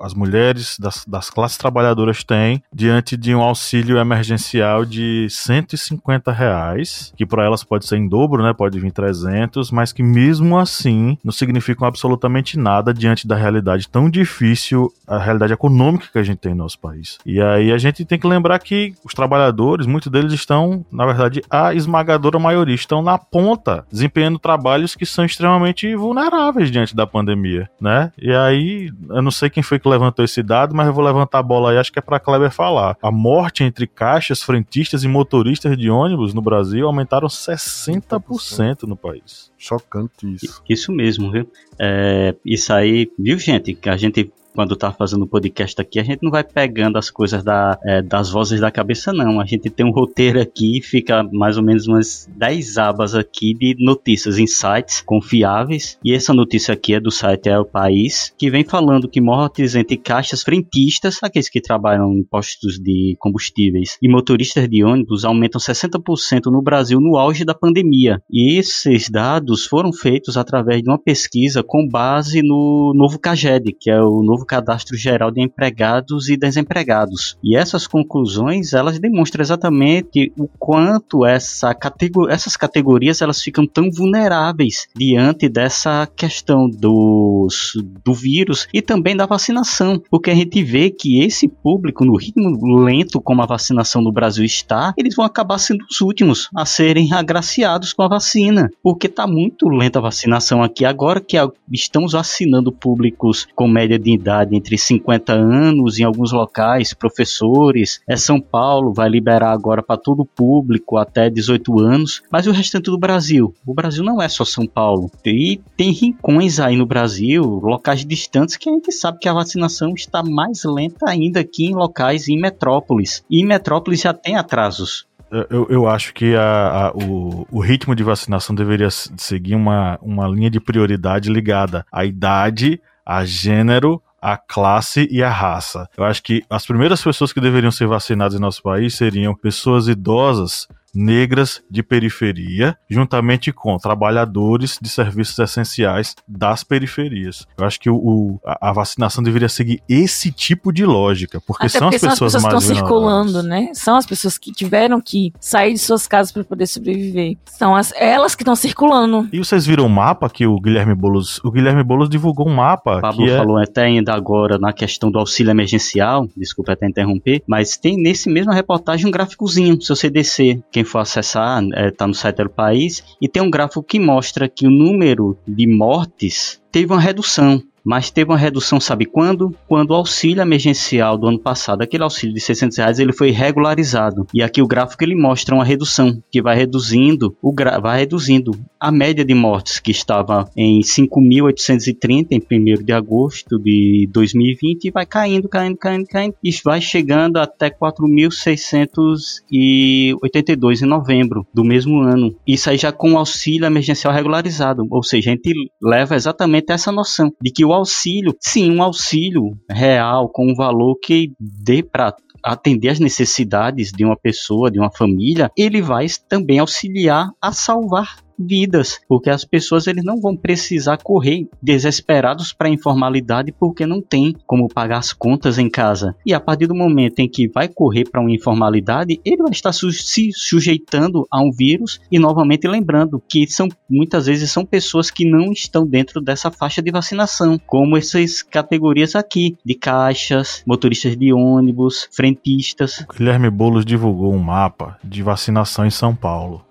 as mulheres das, das, classes trabalhadoras têm diante de um auxílio emergencial de 150 reais, que para elas pode ser em dobro, né? Pode vir 300, mas que mesmo assim não significam absolutamente nada diante da realidade tão difícil, a realidade econômica que a gente tem no nosso país. E aí a gente tem que lembrar que os trabalhadores, muitos deles estão, na verdade, a esmagadora maioria estão na ponta, desempenhando trabalhos que são extremamente vulneráveis diante da pandemia, né? E aí, eu não não sei quem foi que levantou esse dado, mas eu vou levantar a bola aí, acho que é para Kleber falar. A morte entre caixas, frentistas e motoristas de ônibus no Brasil aumentaram 60% no país. Chocante isso. Isso mesmo, viu? É, isso aí, viu, gente? Que a gente quando tá fazendo o podcast aqui, a gente não vai pegando as coisas da, é, das vozes da cabeça, não. A gente tem um roteiro aqui, fica mais ou menos umas 10 abas aqui de notícias, insights confiáveis. E essa notícia aqui é do site É o País, que vem falando que mortes entre caixas frentistas, aqueles que trabalham em postos de combustíveis, e motoristas de ônibus aumentam 60% no Brasil no auge da pandemia. E esses dados foram feitos através de uma pesquisa com base no novo CAGED, que é o novo novo cadastro geral de empregados e desempregados. E essas conclusões, elas demonstram exatamente o quanto essa categor essas categorias elas ficam tão vulneráveis diante dessa questão dos, do vírus e também da vacinação, porque a gente vê que esse público, no ritmo lento como a vacinação no Brasil está, eles vão acabar sendo os últimos a serem agraciados com a vacina, porque está muito lenta a vacinação aqui. Agora que estamos vacinando públicos com média de idade idade entre 50 anos em alguns locais, professores. É São Paulo, vai liberar agora para todo o público até 18 anos, mas o restante do Brasil. O Brasil não é só São Paulo. E tem rincões aí no Brasil, locais distantes que a gente sabe que a vacinação está mais lenta ainda aqui em locais em metrópoles. E metrópoles já tem atrasos. Eu, eu, acho que a, a, o, o, ritmo de vacinação deveria seguir uma, uma linha de prioridade ligada à idade, a gênero, a classe e a raça. Eu acho que as primeiras pessoas que deveriam ser vacinadas em nosso país seriam pessoas idosas negras de periferia, juntamente com trabalhadores de serviços essenciais das periferias. Eu acho que o, o a, vacinação deveria seguir esse tipo de lógica, porque Até são porque as pessoas, são as pessoas mais que estão circulando, né? São as pessoas que tiveram que sair de suas casas para poder sobreviver. São as, elas que estão circulando. E vocês viram o mapa que o Guilherme Boulos, o Guilherme Boulos divulgou um mapa. O Pablo que é... falou até ainda agora na questão do auxílio emergencial, desculpa até interromper, mas tem nesse mesmo reportagem um gráficozinho, seu CDC, que quem for acessar, está é, tá no site do país, e tem um gráfico que mostra que o número de mortes teve uma redução mas teve uma redução, sabe quando? Quando o auxílio emergencial do ano passado, aquele auxílio de 600 reais, ele foi regularizado. E aqui o gráfico ele mostra uma redução, que vai reduzindo, o vai reduzindo a média de mortes que estava em 5.830 em 1 de agosto de 2020 e vai caindo, caindo, caindo, caindo e vai chegando até 4.682 em novembro do mesmo ano. Isso aí já com o auxílio emergencial regularizado, ou seja, a gente leva exatamente essa noção de que o auxílio, sim, um auxílio real com um valor que dê para atender as necessidades de uma pessoa, de uma família, ele vai também auxiliar a salvar vidas, porque as pessoas eles não vão precisar correr desesperados para a informalidade porque não tem como pagar as contas em casa. E a partir do momento em que vai correr para uma informalidade, ele vai estar su se sujeitando a um vírus e novamente lembrando que são muitas vezes são pessoas que não estão dentro dessa faixa de vacinação, como essas categorias aqui de caixas, motoristas de ônibus, frentistas. Guilherme Bolos divulgou um mapa de vacinação em São Paulo.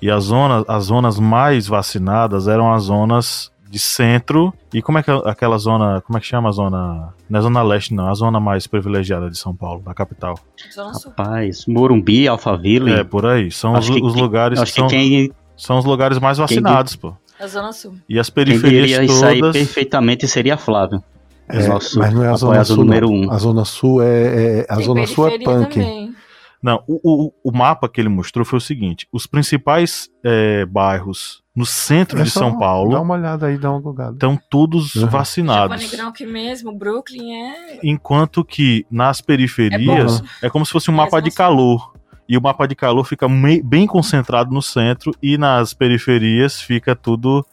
E as zonas, as zonas mais vacinadas eram as zonas de centro. E como é que é aquela zona. Como é que chama a zona. Não é zona leste, não, a zona mais privilegiada de São Paulo, da capital. Zona Sul. Rapaz, Morumbi, Alphaville. É, por aí. São os, os que, lugares. Acho são, que quem, são os lugares mais vacinados, quem, pô. A Zona Sul. E as periferias quem todas. Isso aí perfeitamente seria Flávio. É, mas não é a Zona Sul. Número um. A Zona Sul é. é a Tem Zona Sul é punk. Também. Não, o, o, o mapa que ele mostrou foi o seguinte: os principais é, bairros no centro É de São Paulo Dá uma olhada aí, dá uma estão todos Uhum. vacinados. Negrão aqui mesmo, Brooklyn é. Enquanto que nas É periferias bom. é, como se fosse um É, mapa de calor. E o mapa de calor fica mei- bem concentrado no centro e nas periferias fica tudo.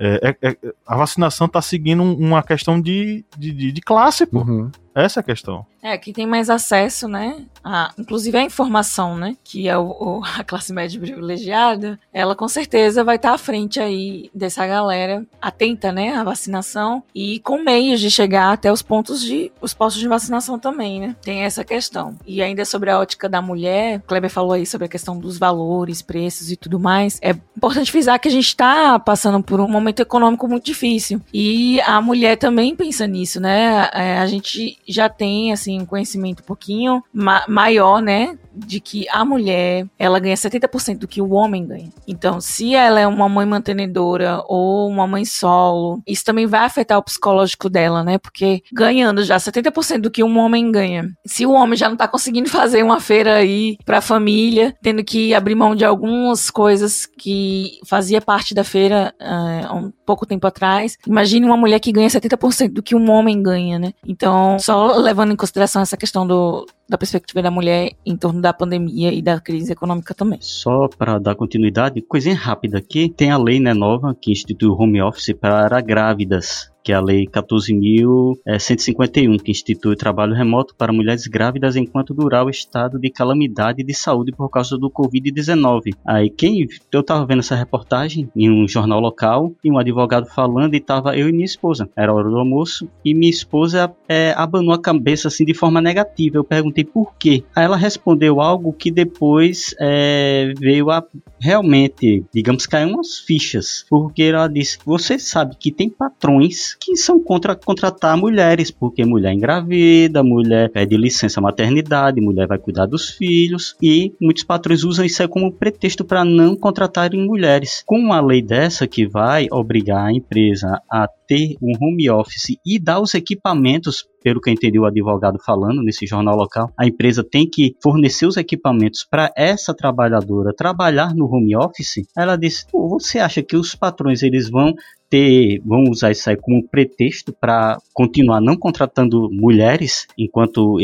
é, é- é- a vacinação está seguindo um- uma questão de, de, de- de classe, pô. Uhum. Essa é a questão. É, quem tem mais acesso, né? A, inclusive a informação, né? Que é o, o- a classe média privilegiada, ela com certeza vai estar à frente aí dessa galera atenta, né? À vacinação e com meios de chegar até os pontos de. os postos de vacinação também, né? Tem essa questão. E ainda sobre a ótica da mulher, o Kleber falou aí sobre a questão dos valores, preços e tudo mais. É importante frisar que a gente está passando por um momento econômico muito difícil. E a mulher também pensa nisso, né? É, a gente já tem, assim, um conhecimento um pouquinho ma- maior, né? De que a mulher, ela ganha 70% do que o homem ganha. Então, se ela é uma mãe mantenedora ou uma mãe solo, isso também vai afetar o psicológico dela, né? Porque ganhando já 70% do que um homem ganha, se o homem já não tá conseguindo <laughs> fazer uma feira aí pra família, tendo que abrir mão de algumas coisas que fazia parte da feira ah, há um pouco tempo atrás, imagine uma mulher que ganha 70% do que um homem ganha, né? Então, só levando em consideração essa questão do, da perspectiva da mulher em torno da pandemia e da crise econômica também. Só para dar continuidade, coisinha rápida aqui, tem a lei né, nova que institui o home office para grávidas, que é a lei 14.151, que institui o trabalho remoto para mulheres grávidas enquanto durar o estado de calamidade de saúde por causa do Covid-19. Aí quem eu tava vendo essa reportagem em um jornal local e um advogado falando e tava eu e minha esposa. Era hora do almoço e minha esposa é, abanou a cabeça assim de forma negativa. Eu perguntei por quê. Aí ela respondeu algo que depois é, veio a realmente, digamos, cair umas fichas. Porque ela disse: Você sabe que tem patrões que são contra contratar mulheres, porque mulher engravida, mulher pede licença maternidade, mulher vai cuidar dos filhos, e muitos patrões usam isso como pretexto para não contratarem mulheres. Com uma lei dessa que vai obrigar a empresa a ter um home office e dar os equipamentos pelo que eu entendi o advogado falando nesse jornal local, a empresa tem que fornecer os equipamentos para essa trabalhadora trabalhar no home office. Ela disse: você acha que os patrões eles vão ter, vão usar isso aí como pretexto para continuar não contratando mulheres enquanto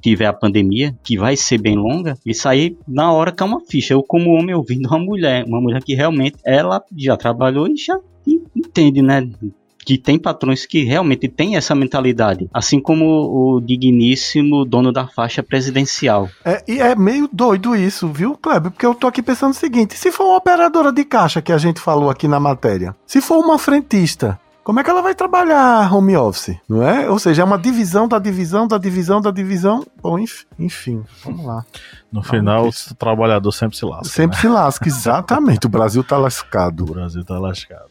tiver a pandemia, que vai ser bem longa? Isso aí na hora cai uma ficha. Eu como homem ouvindo uma mulher, uma mulher que realmente ela já trabalhou e já entende, né? Que tem patrões que realmente têm essa mentalidade, assim como o digníssimo dono da faixa presidencial. É, e é meio doido isso, viu, Kleber? Porque eu tô aqui pensando o seguinte: se for uma operadora de caixa que a gente falou aqui na matéria, se for uma frentista, como é que ela vai trabalhar home office? Não é? Ou seja, é uma divisão da divisão da divisão da divisão. Bom, enf- enfim, vamos lá. No final, o trabalhador sempre se lasca. Sempre né? se lasca, exatamente. O Brasil tá lascado. O Brasil tá lascado.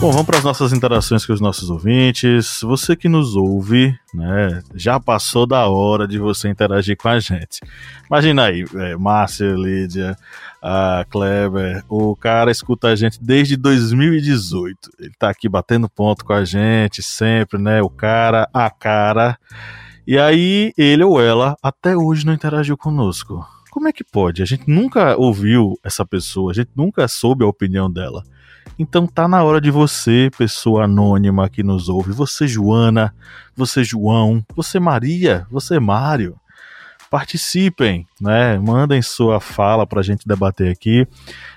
Bom, vamos para as nossas interações com os nossos ouvintes. Você que nos ouve, né, já passou da hora de você interagir com a gente. Imagina aí, é, Márcia, Lídia, a Kleber, o cara escuta a gente desde 2018. Ele tá aqui batendo ponto com a gente sempre, né? O cara, a cara. E aí, ele ou ela até hoje não interagiu conosco. Como é que pode? A gente nunca ouviu essa pessoa, a gente nunca soube a opinião dela. Então tá na hora de você, pessoa anônima que nos ouve, você Joana, você João, você Maria, você Mário. Participem, né? Mandem sua fala pra gente debater aqui.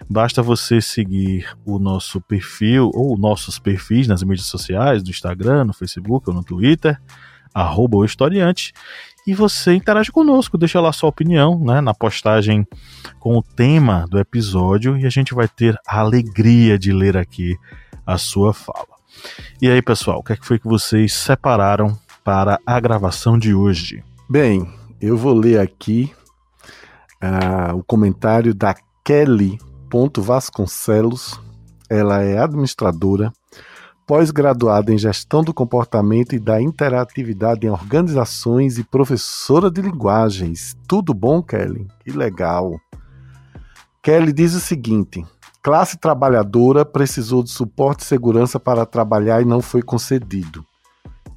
Basta você seguir o nosso perfil ou nossos perfis nas mídias sociais, no Instagram, no Facebook ou no Twitter, arroba o historiante, e você interage conosco, deixa lá sua opinião, né, na postagem com o tema do episódio e a gente vai ter a alegria de ler aqui a sua fala. E aí, pessoal, o que, é que foi que vocês separaram para a gravação de hoje? Bem, eu vou ler aqui ah, o comentário da Kelly Vasconcelos. Ela é administradora, pós-graduada em gestão do comportamento e da interatividade em organizações e professora de linguagens. Tudo bom, Kelly? Que legal. Kelly diz o seguinte: classe trabalhadora precisou de suporte e segurança para trabalhar e não foi concedido.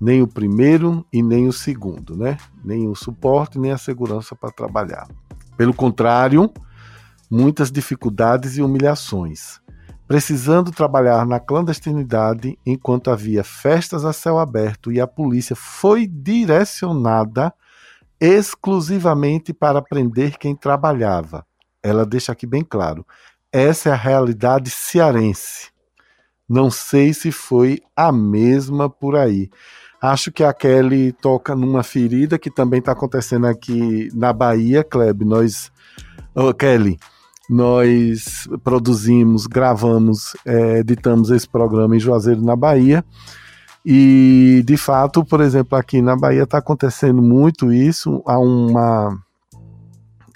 nem o primeiro e nem o segundo, né? Nem o suporte, nem a segurança para trabalhar. Pelo contrário, muitas dificuldades e humilhações. Precisando trabalhar na clandestinidade enquanto havia festas a céu aberto e a polícia foi direcionada exclusivamente para prender quem trabalhava. Ela deixa aqui bem claro. Essa é a realidade cearense. Não sei se foi a mesma por aí. Acho que a Kelly toca numa ferida que também está acontecendo aqui na Bahia, Kleb. Nós, oh, Kelly, nós produzimos, gravamos, é, editamos esse programa em Juazeiro, na Bahia. E, de fato, por exemplo, aqui na Bahia está acontecendo muito isso. Há uma,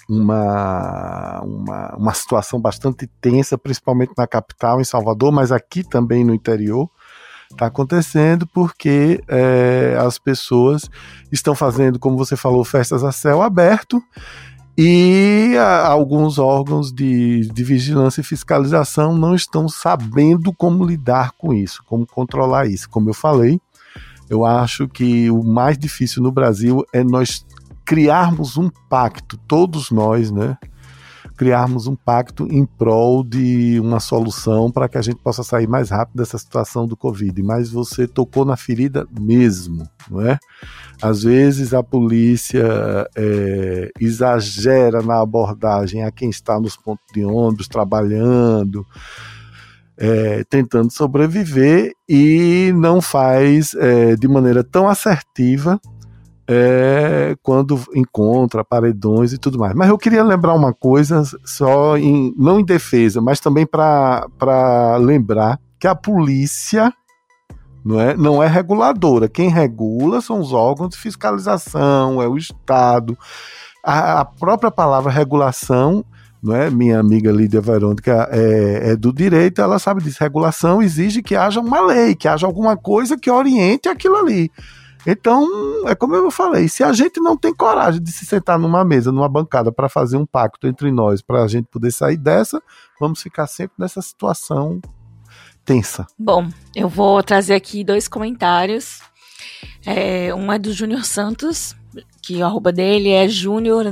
uma, uma, uma situação bastante tensa, principalmente na capital, em Salvador, mas aqui também no interior está acontecendo porque é, as pessoas estão fazendo, como você falou, festas a céu aberto e a, alguns órgãos de, de vigilância e fiscalização não estão sabendo como lidar com isso, como controlar isso. Como eu falei, eu acho que o mais difícil no Brasil é nós criarmos um pacto, todos nós, né? Criarmos um pacto em prol de uma solução para que a gente possa sair mais rápido dessa situação do Covid. Mas você tocou na ferida mesmo, não é? Às vezes a polícia é, exagera na abordagem a quem está nos pontos de ônibus trabalhando. É, tentando sobreviver e não faz é, de maneira tão assertiva é, quando encontra paredões e tudo mais. Mas eu queria lembrar uma coisa, só em, não em defesa, mas também para lembrar que a polícia não é, não é reguladora. Quem regula são os órgãos de fiscalização, é o Estado. A, a própria palavra regulação não é? Minha amiga Lídia Verônica é, é, do direito, ela sabe disso. Regulação exige que haja uma lei, que haja alguma coisa que oriente aquilo ali. Então, é como eu falei, se a gente não tem coragem de se sentar numa mesa, numa bancada para fazer um pacto entre nós, para a gente poder sair dessa, vamos ficar sempre nessa situação tensa. Bom, eu vou trazer aqui dois comentários. É, um é do Júnior Santos, que o arroba dele é Júnior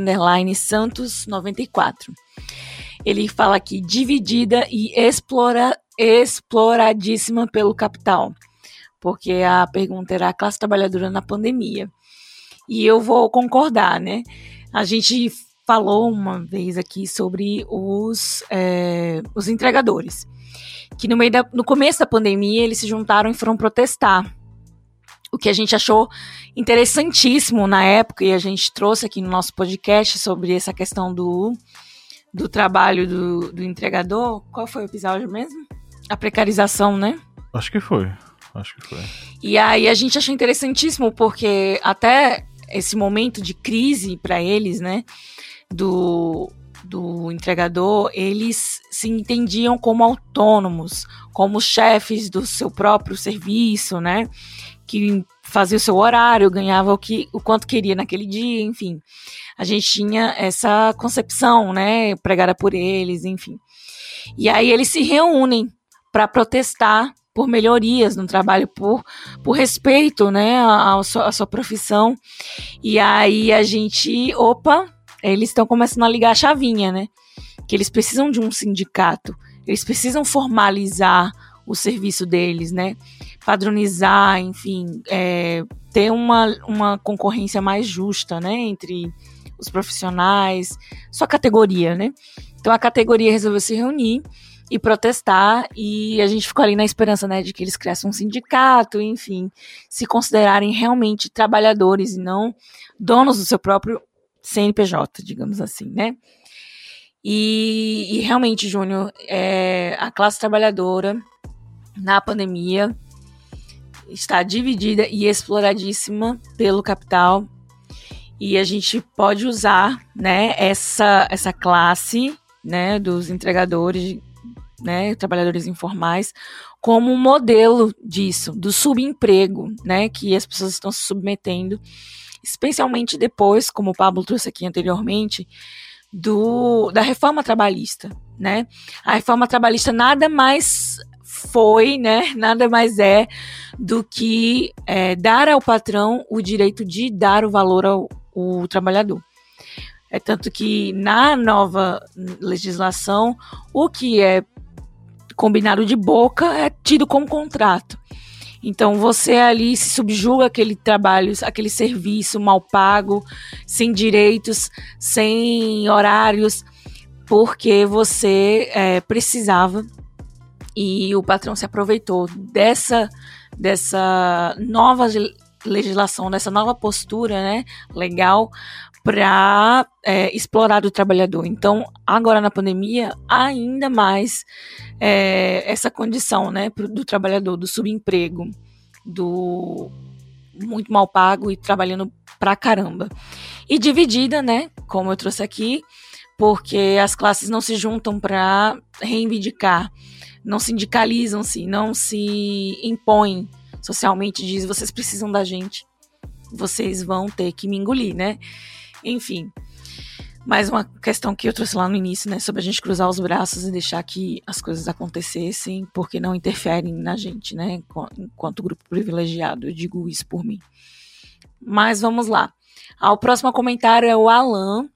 Santos 94. Ele fala aqui, dividida e explora, exploradíssima pelo capital porque a pergunta era a classe trabalhadora na pandemia. E eu vou concordar, né? A gente falou uma vez aqui sobre os, é, os entregadores, que no, meio da, no começo da pandemia eles se juntaram e foram protestar. O que a gente achou interessantíssimo na época, e a gente trouxe aqui no nosso podcast sobre essa questão do, do trabalho do, do entregador. Qual foi o episódio mesmo? A precarização, né? Acho que foi. Acho que foi. E aí a gente achou interessantíssimo, porque até esse momento de crise para eles, né, do, do entregador, eles se entendiam como autônomos, como chefes do seu próprio serviço, né, que fazia o seu horário, ganhava o que o quanto queria naquele dia, enfim. A gente tinha essa concepção, né, pregada por eles, enfim. E aí eles se reúnem para protestar por melhorias no trabalho, por, por respeito, né, à, sua, sua profissão. E aí a gente, opa, eles estão começando a ligar a chavinha, né? Que eles precisam de um sindicato, eles precisam formalizar o serviço deles, né? Padronizar, enfim, é, ter uma, uma concorrência mais justa, né? Entre os profissionais, sua categoria, né? Então a categoria resolveu se reunir e protestar, e a gente ficou ali na esperança, né, de que eles criassem um sindicato, enfim, se considerarem realmente trabalhadores e não donos do seu próprio CNPJ, digamos assim, né. E, e realmente, Júnior, é, a classe trabalhadora na pandemia está dividida e exploradíssima pelo capital e a gente pode usar, né, essa, essa classe, né, dos entregadores né, trabalhadores informais, como um modelo disso, do subemprego, né, que as pessoas estão se submetendo, especialmente depois, como o Pablo trouxe aqui anteriormente, do, da reforma trabalhista, né? A reforma trabalhista nada mais foi, né? Nada mais é do que é, dar ao patrão o direito de dar o valor ao, ao trabalhador. É tanto que na nova legislação, o que é combinado de boca é tido como contrato. Então você ali se subjuga aquele trabalho, aquele serviço mal pago, sem direitos, sem horários, porque você é, precisava e o patrão se aproveitou dessa dessa nova legislação, dessa nova postura, né, legal para é, explorar o trabalhador. Então, agora na pandemia, ainda mais é, essa condição, né, do trabalhador, do subemprego, do muito mal pago e trabalhando pra caramba. E dividida, né, como eu trouxe aqui, porque as classes não se juntam para reivindicar, não sindicalizam-se, não se impõem socialmente, diz vocês precisam da gente, vocês vão ter que me engolir, né? Enfim, mais uma questão que eu trouxe lá no início, né, sobre a gente cruzar os braços e deixar que as coisas acontecessem, porque não interferem na gente, né, enquanto grupo privilegiado, eu digo isso por mim. Mas vamos lá. Ah, o próximo comentário é o Alan.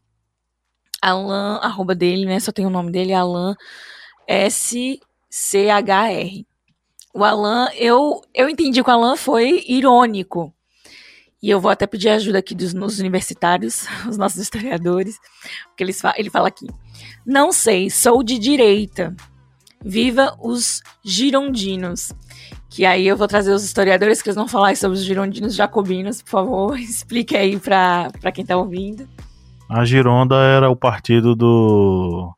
Alan, arroba dele, né, só tem o nome dele, Alan S-C-H-R. O Alan, eu, eu entendi que o Alan foi irônico e eu vou até pedir ajuda aqui dos, nos universitários, <laughs> os nossos historiadores, porque eles, ele fala aqui. Não sei, sou de direita. Viva os girondinos. Que aí eu vou trazer os historiadores que eles vão falar sobre os girondinos jacobinos, por favor, <laughs> explique aí para quem está ouvindo. A Gironda era o partido do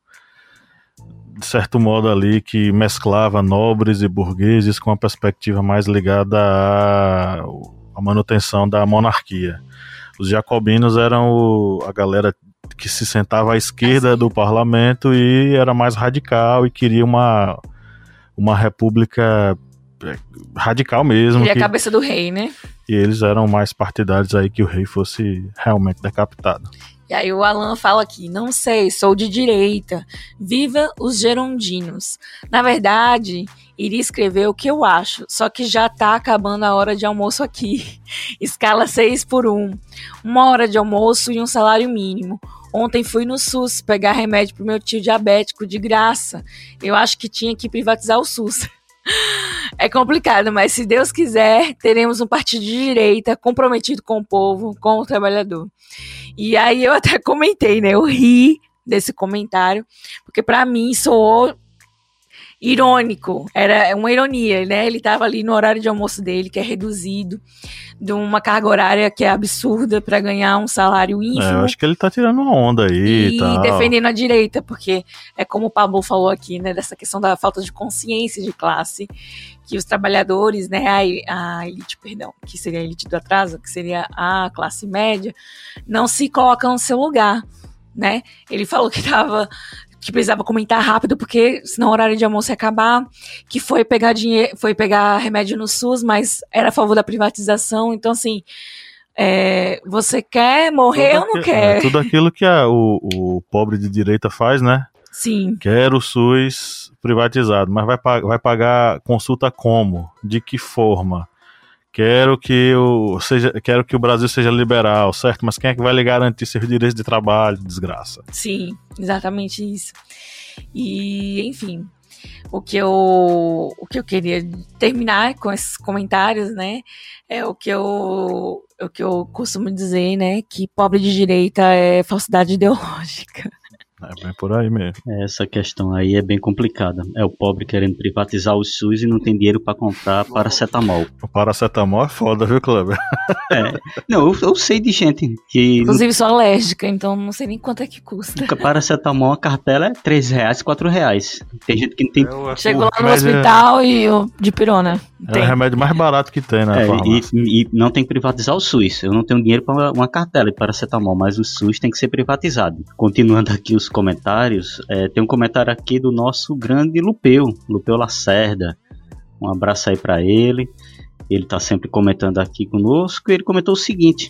de certo modo ali que mesclava nobres e burgueses com uma perspectiva mais ligada a a manutenção da monarquia. Os jacobinos eram o, a galera que se sentava à esquerda do parlamento e era mais radical e queria uma, uma república é, radical mesmo. Queria que, a cabeça do rei, né? E eles eram mais partidários aí que o rei fosse realmente decapitado. E aí o Alan fala aqui, não sei, sou de direita. Viva os gerondinos. Na verdade, iria escrever o que eu acho, só que já tá acabando a hora de almoço aqui. <laughs> Escala 6 por 1. Uma hora de almoço e um salário mínimo. Ontem fui no SUS pegar remédio pro meu tio diabético de graça. Eu acho que tinha que privatizar o SUS. <laughs> É complicado, mas se Deus quiser, teremos um partido de direita comprometido com o povo, com o trabalhador. E aí eu <laughs> até comentei, né? Eu ri desse comentário, porque para mim soou irônico, era uma ironia, né? Ele estava ali no horário de almoço dele, que é reduzido, de uma carga horária que é absurda para ganhar um salário ínfimo. É, eu acho que ele tá tirando uma onda aí e tal. defendendo a direita, porque é como o Pablo falou aqui, né, dessa questão da falta de consciência de classe, que os trabalhadores, né, a, a elite, perdão, que seria a elite do atraso, que seria a classe média, não se colocam no seu lugar né? Ele falou que tava que precisava comentar rápido porque senão o horário de almoço ia acabar, que foi pegar dinheiro, foi pegar remédio no SUS, mas era a favor da privatização, então assim, é, você quer morrer tudo ou não quer? É, tudo aquilo que a, o, o pobre de direita faz, né? Sim. Quer o SUS privatizado, mas vai, vai pagar consulta como? De que forma? Quero que, o, seja, quero que o Brasil seja liberal, certo? Mas quem é que vai lhe garantir seus direitos de trabalho? Desgraça. Sim, exatamente isso. E, enfim, o que eu, o que eu queria terminar com esses comentários, né? É o que eu, o que eu costumo dizer, né? Que pobre de direita é falsidade ideológica. É bem por aí mesmo. Essa questão aí é bem complicada. É o pobre querendo privatizar o SUS e não tem dinheiro para comprar paracetamol. O paracetamol é foda, viu, Kleber? <laughs> É. Não, eu, eu, sei de gente que. Inclusive, sou alérgica, então não sei nem quanto é que custa. Paracetamol, a cartela é 3 reais, 4 reais. Tem gente que não tem. É, Chegou lá no hospital é... e o de pirona. É o remédio mais barato que tem, né? É, e, e, não tem que privatizar o SUS. Eu não tenho dinheiro para uma cartela de paracetamol, mas o SUS tem que ser privatizado. Continuando aqui os comentários, é, tem um comentário aqui do nosso grande Lupeu, Lupeu Lacerda. Um abraço aí para ele. ele está sempre comentando aqui conosco. Ele comentou o seguinte: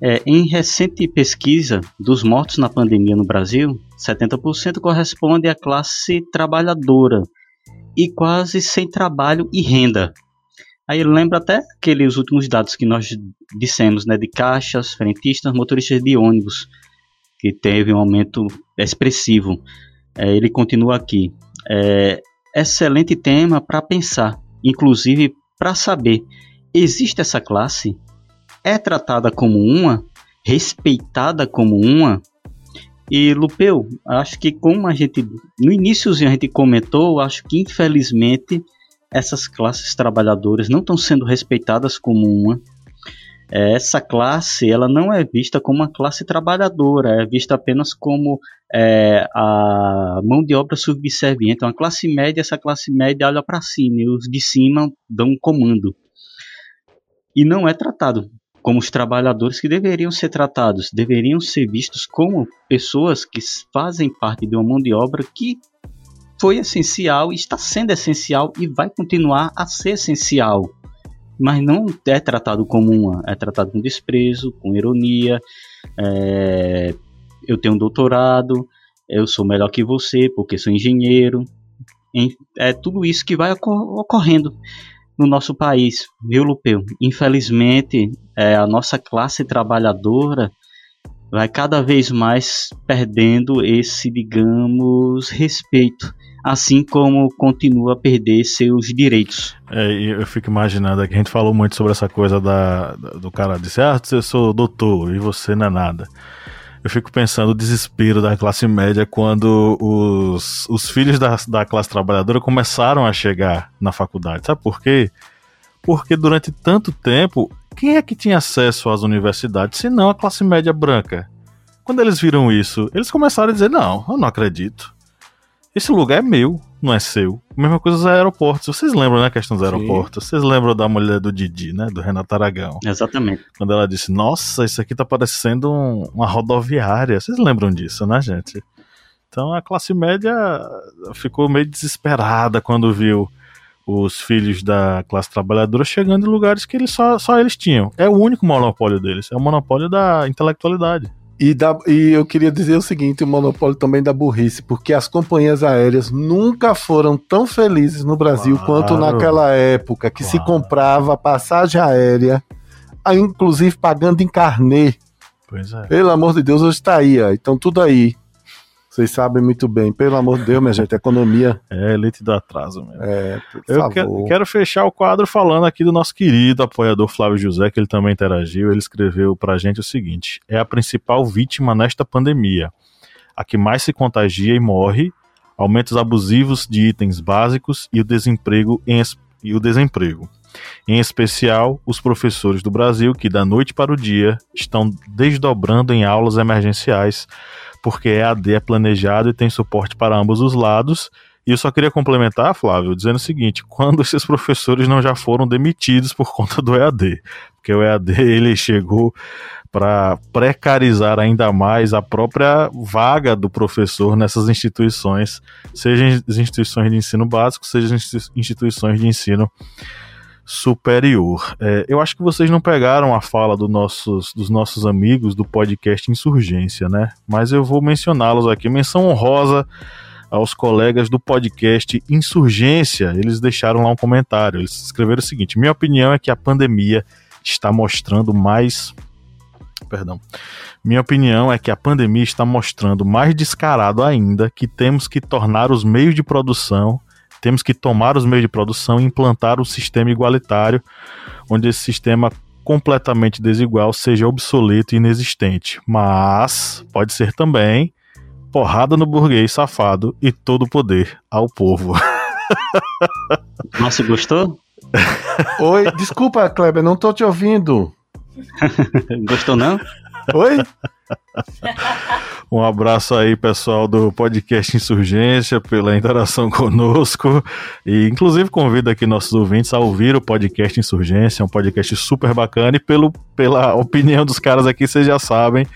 é, em recente pesquisa dos mortos na pandemia no Brasil, 70% corresponde à classe trabalhadora e quase sem trabalho e renda. Aí ele lembra até aqueles últimos dados que nós dissemos, né, de caixas, frentistas, motoristas de ônibus, que teve um aumento expressivo. É, ele continua aqui. É, excelente tema para pensar, inclusive para saber, existe essa classe? É tratada como uma? Respeitada como uma? E Lupeu, acho que como a gente no iníciozinho a gente comentou, acho que infelizmente essas classes trabalhadoras não estão sendo respeitadas como uma. É, essa classe ela não é vista como uma classe trabalhadora, é vista apenas como é, a mão de obra subserviente. Uma classe média, essa classe média olha para cima e os de cima dão um comando. E não é tratado como os trabalhadores que deveriam ser tratados, deveriam ser vistos como pessoas que fazem parte de uma mão de obra que foi essencial, está sendo essencial e vai continuar a ser essencial. Mas não é tratado como uma, é tratado com desprezo, com ironia. É, eu tenho um doutorado, eu sou melhor que você porque sou engenheiro. É tudo isso que vai ocorrendo no nosso país, viu, Lupeu? Infelizmente, é, a nossa classe trabalhadora vai cada vez mais perdendo esse, digamos, respeito assim como continua a perder seus direitos. É, eu fico imaginando que a gente falou muito sobre essa coisa da, do cara disse, ah, eu sou doutor e você não é nada. Eu fico pensando o desespero da classe média quando os, os filhos da, da classe trabalhadora começaram a chegar na faculdade. Sabe por quê? Porque durante tanto tempo, quem é que tinha acesso às universidades se não a classe média branca? Quando eles viram isso, eles começaram a dizer: não, eu não acredito. Esse lugar é meu, não é seu. Mesma coisa dos aeroportos. Vocês lembram, né, a questão dos aeroportos? Vocês lembram da mulher do Didi, né, do Renato Aragão? Exatamente. Quando ela disse, nossa, isso aqui tá parecendo um, uma rodoviária. Vocês lembram disso, né, gente? Então a classe média ficou meio desesperada quando viu os filhos da classe trabalhadora chegando em lugares que eles só, só eles tinham. É o único monopólio deles, é o monopólio da intelectualidade. E, da, e eu queria dizer o seguinte: o monopólio também da burrice, porque as companhias aéreas nunca foram tão felizes no Brasil claro, quanto naquela época que claro. se comprava passagem aérea, inclusive pagando em carnê. Pois é. Pelo amor de Deus, hoje está aí. Ó. Então, tudo aí. Vocês sabem muito bem. Pelo amor de Deus, minha gente, economia. É, leite do atraso mesmo. É, Eu quero, quero fechar o quadro falando aqui do nosso querido apoiador Flávio José, que ele também interagiu. Ele escreveu pra gente o seguinte: é a principal vítima nesta pandemia, a que mais se contagia e morre, aumentos abusivos de itens básicos e o desemprego em, e o desemprego. Em especial, os professores do Brasil que, da noite para o dia, estão desdobrando em aulas emergenciais porque EAD é planejado e tem suporte para ambos os lados. E eu só queria complementar, Flávio, dizendo o seguinte: <laughs> quando esses professores não já foram demitidos por conta do EAD? Porque o EAD <laughs> ele chegou para precarizar ainda mais a própria vaga do professor nessas instituições, seja as instituições de ensino básico, seja as instituições de ensino superior. É, eu acho que vocês não pegaram a fala do nossos, dos nossos amigos do podcast Insurgência, né? Mas eu vou mencioná-los aqui. Menção honrosa aos colegas do podcast Insurgência. Eles deixaram lá um comentário. Eles escreveram o seguinte: Minha opinião é que a pandemia está mostrando mais. Perdão. Minha opinião é que a pandemia está mostrando mais descarado ainda que temos que tornar os meios de produção temos que tomar os meios de produção e implantar um sistema igualitário, onde esse sistema completamente desigual seja obsoleto e inexistente. Mas pode ser também porrada no burguês safado e todo o poder ao povo. <laughs> Nossa, gostou? Oi, desculpa, Kleber, não tô te ouvindo. <laughs> Gostou não? Oi? <laughs> Um abraço aí, pessoal do podcast Insurgência, pela interação <laughs> conosco. E, inclusive, convido aqui nossos ouvintes a ouvir o podcast Insurgência, um podcast super bacana. E, pelo, pela opinião dos caras aqui, vocês já sabem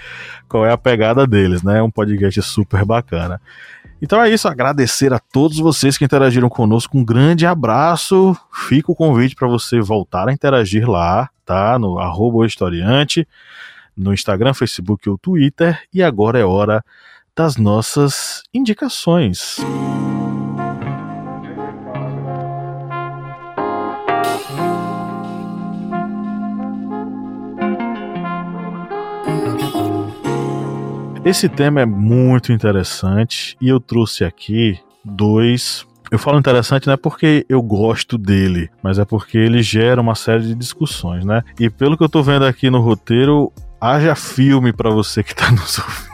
qual é a pegada deles, né? Um podcast super bacana. Então é isso, agradecer a todos vocês que interagiram conosco. Um grande abraço. Fica o convite para você voltar a interagir lá, tá? No arroba historiante, no Instagram, Facebook ou Twitter. E agora é hora das nossas indicações. Esse tema é muito interessante e eu trouxe aqui dois. Eu falo interessante não é porque eu gosto dele, mas é porque ele gera uma série de discussões, né? E pelo que eu tô vendo aqui no roteiro, haja filme para você que tá nos <laughs> ouvindo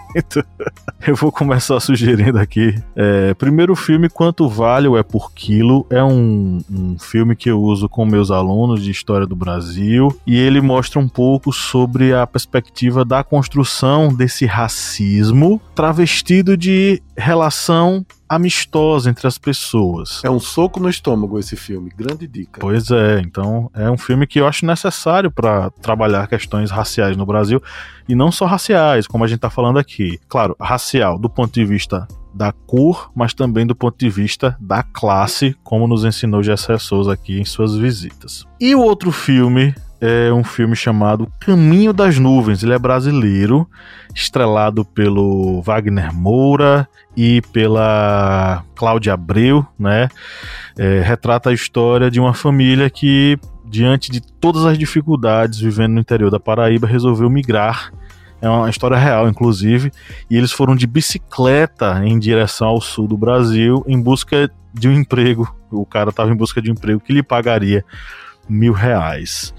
eu vou começar sugerindo aqui. É, primeiro filme, Quanto Vale o É Por Quilo, é um, um filme que eu uso com meus alunos de História do Brasil e ele mostra um pouco sobre a perspectiva da construção desse racismo travestido de relação amistosa entre as pessoas. É um soco no estômago esse filme, grande dica. Pois é, então é um filme que eu acho necessário para trabalhar questões raciais no Brasil e não só raciais, como a gente está falando aqui. Claro, racial do ponto de vista da cor, mas também do ponto de vista da classe, como nos ensinou Jessé Souza aqui em suas visitas. E o outro filme é um filme chamado Caminho das Nuvens. Ele é brasileiro, estrelado pelo Wagner Moura e pela Cláudia Abreu, né? É, retrata a história de uma família que, diante de todas as dificuldades, vivendo no interior da Paraíba, resolveu migrar. É uma história real, inclusive, e eles foram de bicicleta em direção ao sul do Brasil em busca de um emprego. O cara estava em busca de um emprego que lhe pagaria mil reais.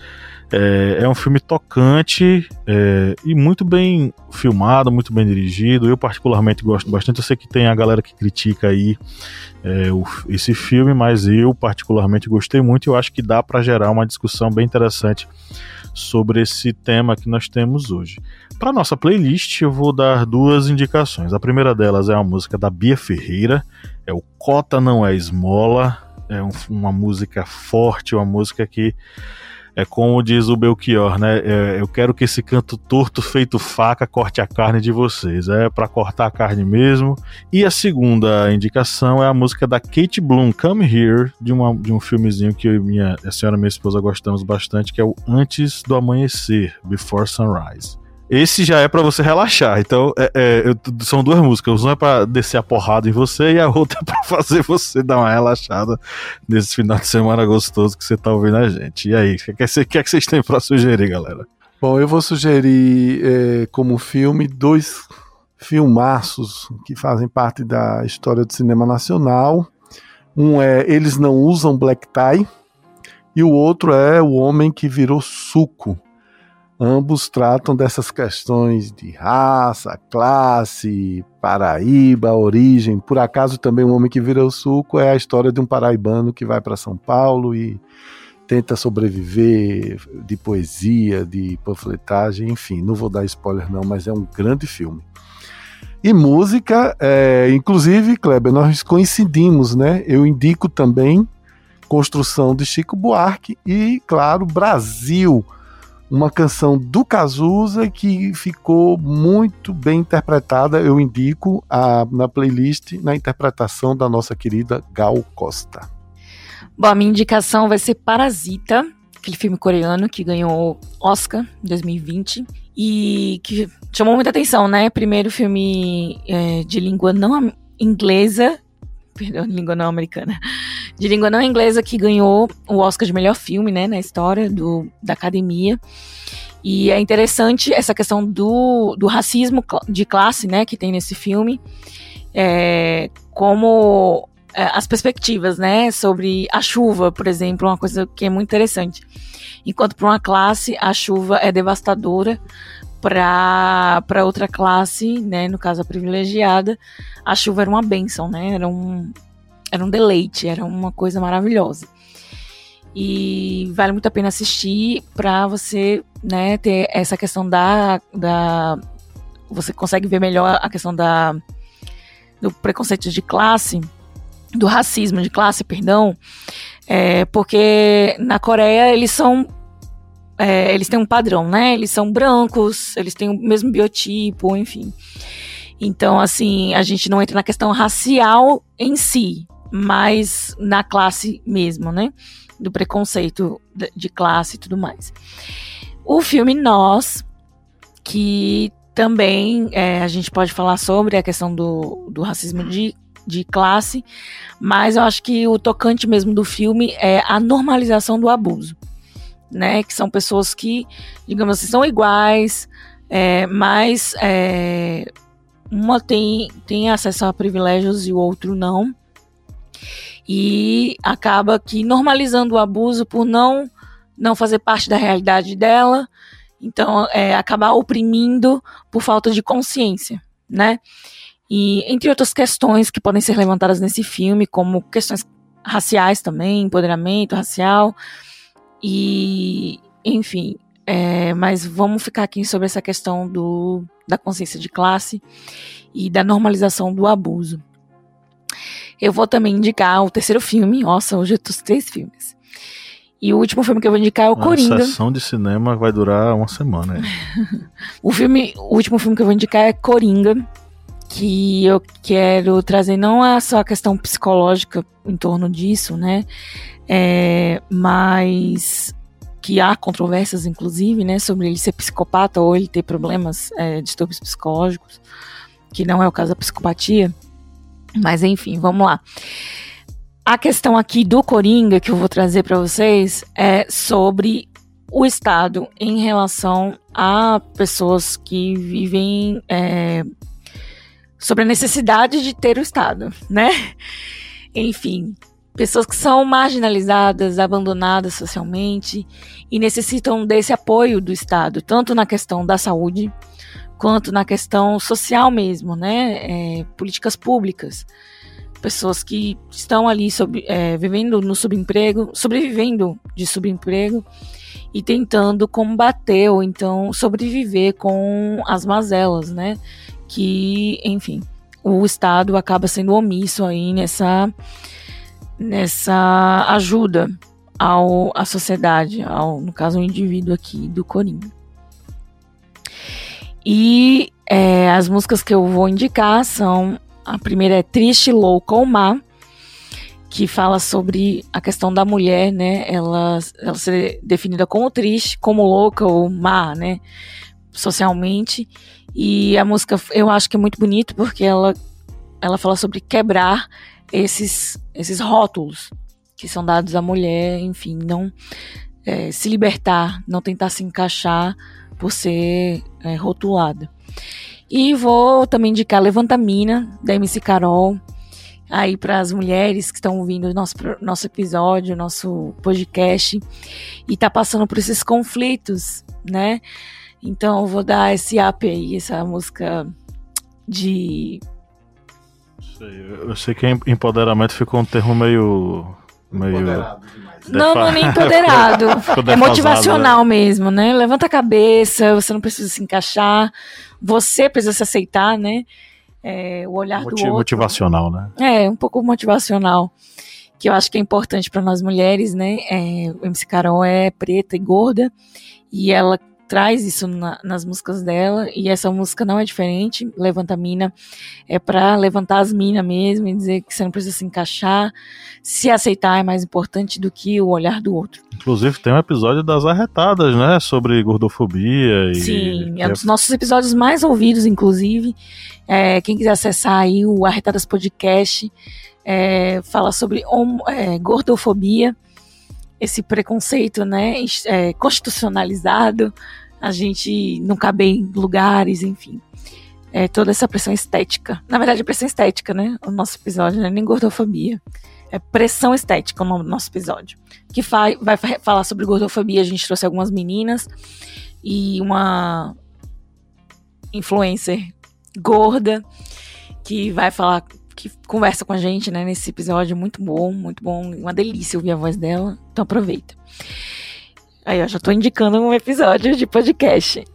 É, é um filme tocante é, e muito bem filmado, muito bem dirigido. Eu, particularmente, gosto bastante. Eu sei que tem a galera que critica aí é, o, esse filme, mas eu, particularmente, gostei muito eu acho que dá para gerar uma discussão bem interessante sobre esse tema que nós temos hoje. Para nossa playlist, eu vou dar duas indicações. A primeira delas é uma música da Bia Ferreira, é o Cota Não É Esmola. É um, uma música forte, uma música que é como diz o Belchior, né? É, eu quero que esse canto torto feito faca corte a carne de vocês. É para cortar a carne mesmo. E a segunda indicação é a música da Kate Bloom, Come Here, de, uma, de um filmezinho que eu minha, a senhora e minha esposa gostamos bastante, que é o Antes do Amanhecer, Before Sunrise. Esse já é para você relaxar. Então, é, é, eu, são duas músicas. Uma é pra descer a porrada em você e a outra <laughs> é pra fazer você dar uma relaxada nesse final de semana gostoso que você tá ouvindo a gente. E aí, o que, que, que, é que vocês têm pra sugerir, galera? Bom, eu vou sugerir é, como filme dois filmaços que fazem parte da história do cinema nacional. Um é Eles Não Usam Black Tie e o outro é O Homem que Virou Suco Ambos tratam dessas questões de raça, classe, Paraíba, origem. Por acaso também o homem que vira o suco é a história de um paraibano que vai para São Paulo e tenta sobreviver de poesia, de panfletagem, enfim, não vou dar spoiler não, mas é um grande filme. E música, é, inclusive, Kleber, nós coincidimos, né? Eu indico também Construção de Chico Buarque e, claro, Brasil, uma canção do Cazuza que ficou muito bem interpretada, eu indico a, na playlist, na interpretação da nossa querida Gal Costa. Bom, a minha indicação vai ser Parasita, aquele filme coreano que ganhou Oscar em 2020 e que chamou muita atenção, né? Primeiro filme é, de língua não inglesa, perdão, língua não americana, de língua não inglesa que ganhou o Oscar de melhor filme, né, na história do, da academia. E é interessante essa questão do, do racismo de classe, né, que tem nesse filme, é, como é, as perspectivas, né, sobre a chuva, por exemplo, uma coisa que é muito interessante. Enquanto para uma classe a chuva é devastadora, para outra classe, né, no caso a privilegiada, a chuva era uma benção, né, era um, era um deleite, era uma coisa maravilhosa. E vale muito a pena assistir para você, né, ter essa questão da, da você consegue ver melhor a questão da do preconceito de classe, do racismo de classe, perdão, é, porque na Coreia eles são é, eles têm um padrão, né? Eles são brancos, eles têm o mesmo biotipo, enfim. Então, assim, a gente não entra na questão racial em si, mas na classe mesmo, né? Do preconceito de classe e tudo mais. O filme Nós, que também é, a gente pode falar sobre a questão do, do racismo de, de classe, mas eu acho que o tocante mesmo do filme é a normalização do abuso, né? Que são pessoas que, digamos assim, são iguais, é, mas é, uma tem, tem acesso a privilégios e o outro não. E acaba que normalizando o abuso por não, não fazer parte da realidade dela, então é, acabar oprimindo por falta de consciência, né? E entre outras questões que podem ser levantadas nesse filme, como questões raciais também, empoderamento racial, e enfim, é, mas vamos ficar aqui sobre essa questão do, da consciência de classe e da normalização do abuso. Eu vou também indicar o terceiro filme. Nossa, hoje eu tô três filmes. E o último filme que eu vou indicar é o uma Coringa. A sessão de cinema vai durar uma semana. <laughs> o filme, o último filme que eu vou indicar é Coringa, que eu quero trazer não é só a questão psicológica em torno disso, né? É, mas que há controvérsias, inclusive, né, sobre ele ser psicopata ou ele ter problemas, é, distúrbios psicológicos, que não é o caso da psicopatia. Mas enfim, vamos lá. A questão aqui do Coringa que eu vou trazer para vocês é sobre o Estado em relação a pessoas que vivem é, sobre a necessidade de ter o Estado, né? <laughs> Enfim, pessoas que são marginalizadas, abandonadas socialmente e necessitam desse apoio do Estado, tanto na questão da saúde quanto na questão social mesmo, né? É, políticas públicas. Pessoas que estão ali sob, é, vivendo no subemprego, sobrevivendo de subemprego e tentando combater ou então sobreviver com as mazelas, né? Que, enfim, o Estado acaba sendo omisso aí nessa nessa ajuda ao à sociedade, ao no caso o indivíduo aqui do Coringa. E é, as músicas que eu vou indicar são a primeira é Triste, Louca ou Má, que fala sobre a questão da mulher, né? Ela, ela ser definida como triste, como louca ou má, né? Socialmente. E a música eu acho que é muito bonita porque ela, ela fala sobre quebrar esses, esses rótulos que são dados à mulher, enfim, não é, se libertar, não tentar se encaixar por ser é, rotulada. E vou também indicar Levanta Mina, da MC Carol, aí para as mulheres que estão ouvindo nosso, nosso episódio, nosso podcast, e tá passando por esses conflitos, né? Então vou dar esse up aí, essa música de eu sei que empoderamento ficou um termo meio. meio. Não, não <laughs> é nem empoderado. é motivacional né? mesmo, né? Levanta a cabeça, você não precisa se encaixar, você precisa se aceitar, né? É, o olhar Motiv do outro. Motivacional, né? É, um pouco motivacional. Que eu acho que é importante para nós mulheres, né? É, o MC Carol é preta e gorda, e ela traz isso na, nas músicas dela e essa música não é diferente. Levanta a mina é para levantar as minas mesmo e dizer que você não precisa se encaixar, se aceitar é mais importante do que o olhar do outro. Inclusive tem um episódio das arretadas, né, sobre gordofobia e Sim, é um dos nossos episódios mais ouvidos, inclusive. É, quem quiser acessar aí o Arretadas Podcast, é, fala sobre é, gordofobia esse preconceito, né, é, constitucionalizado, a gente não cabe em lugares, enfim. É, toda essa pressão estética. Na verdade, é pressão estética, né? O nosso episódio não é nem gordofobia. É pressão estética o nosso episódio. Que vai falar sobre gordofobia. A gente trouxe algumas meninas e uma influencer gorda que vai falar que conversa com a gente, né, nesse episódio. Muito bom, muito bom. Uma delícia ouvir a voz dela. Então aproveita. Aí eu já tô indicando um episódio de podcast.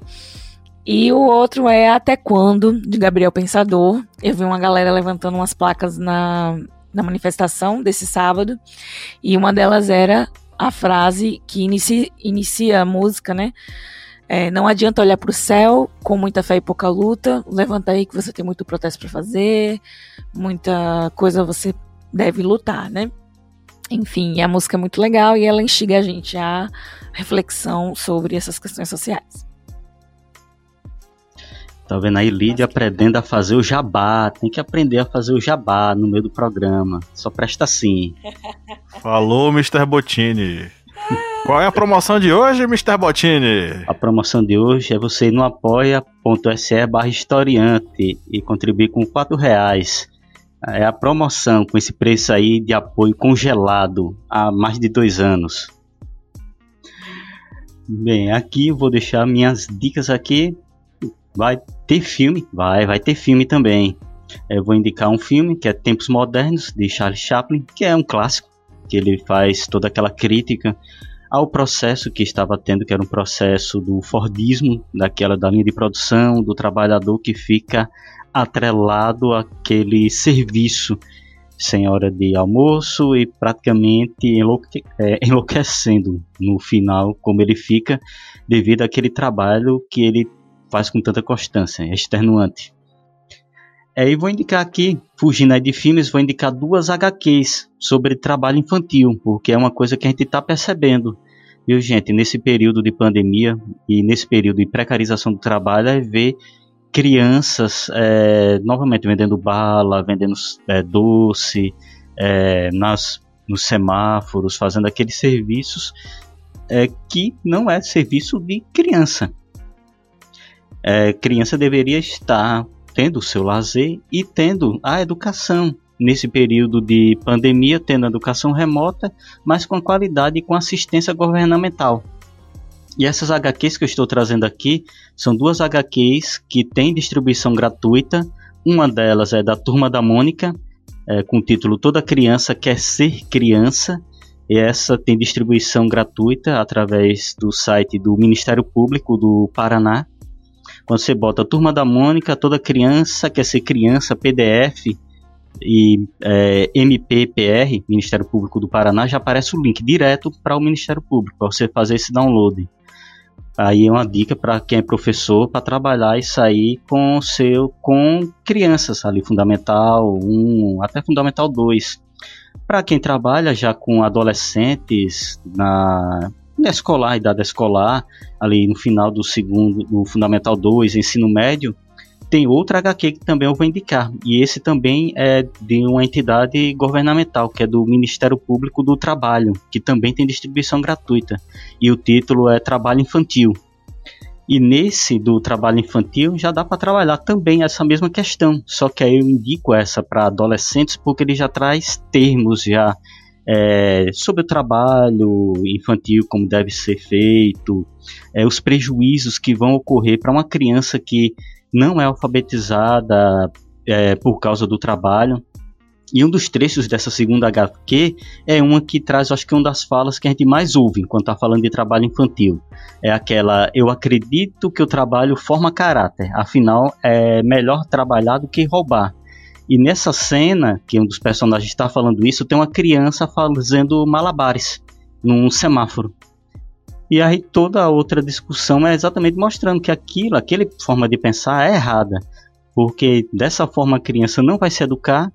E o outro é Até Quando, de Gabriel Pensador. Eu vi uma galera levantando umas placas na, na manifestação desse sábado. E uma delas era a frase que inicia, inicia a música, né? É, não adianta olhar para o céu com muita fé e pouca luta. Levanta aí que você tem muito protesto para fazer, muita coisa você deve lutar, né? Enfim, a música é muito legal e ela instiga a gente a reflexão sobre essas questões sociais. Tá vendo aí, Lídia aprendendo a fazer o jabá. Tem que aprender a fazer o jabá no meio do programa. Só presta assim. <laughs> Falou, Mr. Botini. Qual é a promoção de hoje, Mr. Botini? A promoção de hoje é você ir no apoia.se barra historiante e contribuir com 4 reais. É a promoção com esse preço aí de apoio congelado há mais de dois anos. Bem, aqui vou deixar minhas dicas aqui. Vai ter filme? Vai, vai ter filme também. Eu vou indicar um filme que é Tempos Modernos, de Charles Chaplin, que é um clássico, que ele faz toda aquela crítica ao processo que estava tendo, que era um processo do Fordismo, daquela da linha de produção, do trabalhador que fica atrelado àquele serviço sem hora de almoço e praticamente enlouque é, <laughs> enlouquecendo no final, como ele fica, devido àquele trabalho que ele faz com tanta constância, extenuante. É, e vou indicar aqui, fugindo de filmes, vou indicar duas HQs sobre trabalho infantil, porque é uma coisa que a gente está percebendo. Viu, gente, nesse período de pandemia e nesse período de precarização do trabalho, é ver crianças é, novamente vendendo bala, vendendo é, doce, é, nas, nos semáforos, fazendo aqueles serviços é, que não é serviço de criança é, criança deveria estar tendo o seu lazer e tendo a educação nesse período de pandemia, tendo a educação remota, mas com qualidade e com assistência governamental. E essas HQs que eu estou trazendo aqui são duas HQs que têm distribuição gratuita. Uma delas é da Turma da Mônica, é, com o título Toda Criança Quer Ser Criança. E essa tem distribuição gratuita através do site do Ministério Público do Paraná. Quando você bota Turma da Mônica, toda criança quer ser criança, PDF e é, MPPR, Ministério Público do Paraná, já aparece o link direto para o Ministério Público, para você fazer esse download. Aí é uma dica para quem é professor para trabalhar e sair com seu com crianças ali fundamental 1 até fundamental 2. Para quem trabalha já com adolescentes na escolar, idade escolar, ali no final do segundo, do Fundamental 2, ensino médio, tem outra HQ que também eu vou indicar. E esse também é de uma entidade governamental, que é do Ministério Público do Trabalho, que também tem distribuição gratuita. E o título é Trabalho Infantil. E nesse do trabalho infantil já dá para trabalhar também essa mesma questão, só que aí eu indico essa para adolescentes porque ele já traz termos já é, sobre o trabalho infantil, como deve ser feito, é, os prejuízos que vão ocorrer para uma criança que não é alfabetizada é, por causa do trabalho. E um dos trechos dessa segunda HQ é uma que traz, acho que uma das falas que a gente mais ouve enquanto está falando de trabalho infantil. É aquela: Eu acredito que o trabalho forma caráter, afinal é melhor trabalhar do que roubar. E nessa cena, que um dos personagens está falando isso, tem uma criança fazendo malabares num semáforo. E aí toda a outra discussão é exatamente mostrando que aquilo, aquela forma de pensar é errada. Porque dessa forma a criança não vai se educar.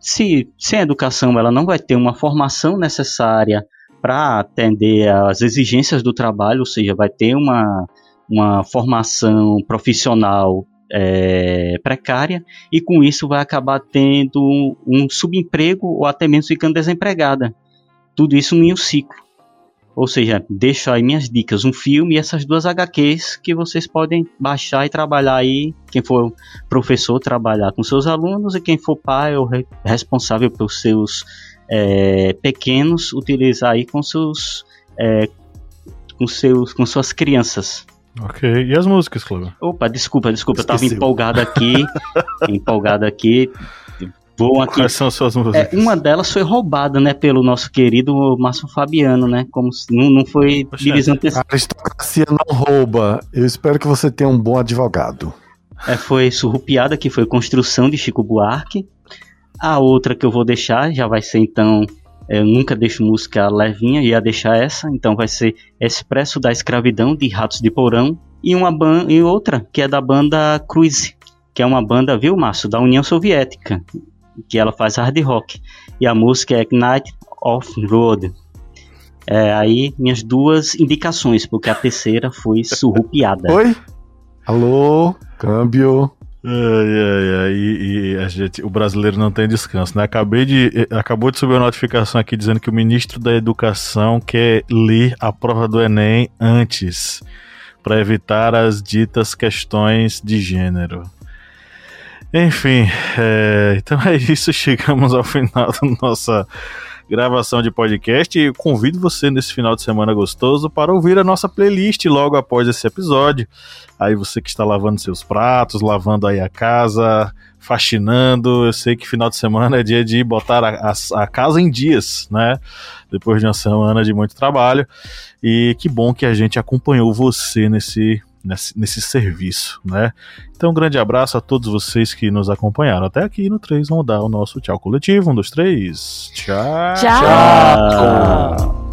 Se sem educação ela não vai ter uma formação necessária para atender às exigências do trabalho, ou seja, vai ter uma, uma formação profissional é, precária e com isso vai acabar tendo um, um subemprego ou até mesmo ficando desempregada. Tudo isso em um ciclo. Ou seja, deixo aí minhas dicas, um filme e essas duas HQs que vocês podem baixar e trabalhar aí, quem for professor trabalhar com seus alunos e quem for pai ou re responsável pelos seus é, pequenos utilizar aí com seus é, com seus com suas crianças. Ok, e as músicas, Cláudio? Opa, desculpa, desculpa, Esqueci. eu tava empolgado aqui, <laughs> empolgado aqui. Vou aqui. Quais são as suas músicas? É, uma delas foi roubada, né, pelo nosso querido Márcio Fabiano, né? Como se não, não foi divisão A aristocracia não rouba. Eu espero que você tenha um bom advogado. É, foi Surrupiada, que foi Construção de Chico Buarque. A outra que eu vou deixar já vai ser então eu nunca deixo música levinha, ia deixar essa, então vai ser Expresso da Escravidão de Ratos de Porão, e uma e outra que é da banda Cruise, que é uma banda, viu, Márcio, da União Soviética, que ela faz hard rock. E a música é Night of Road. É, aí minhas duas indicações, porque a terceira foi surrupiada. Oi? Alô? Câmbio. Ai, ai, e, e a gente, o brasileiro não tem descanso, né? Acabei de, eh, acabou de subir uma notificação aqui dizendo que o ministro da Educação quer ler a prova do Enem antes, para evitar as ditas questões de gênero. Enfim, é, então é isso, <laughs> chegamos ao final da nossa gravação de podcast e convido você nesse final de semana gostoso para ouvir a nossa playlist logo após esse episódio. Aí você que está lavando seus pratos, lavando aí a casa, faxinando, eu sei que final de semana é dia de botar a, a, a casa em dias, né? Depois de uma semana de muito trabalho. E que bom que a gente acompanhou você nesse nesse, nesse serviço, né? Então, um grande abraço a todos vocês que nos acompanharam até aqui no 3. Vamos dar o nosso tchau coletivo. Um, dois, três. Tchau. Tchau. Tchau.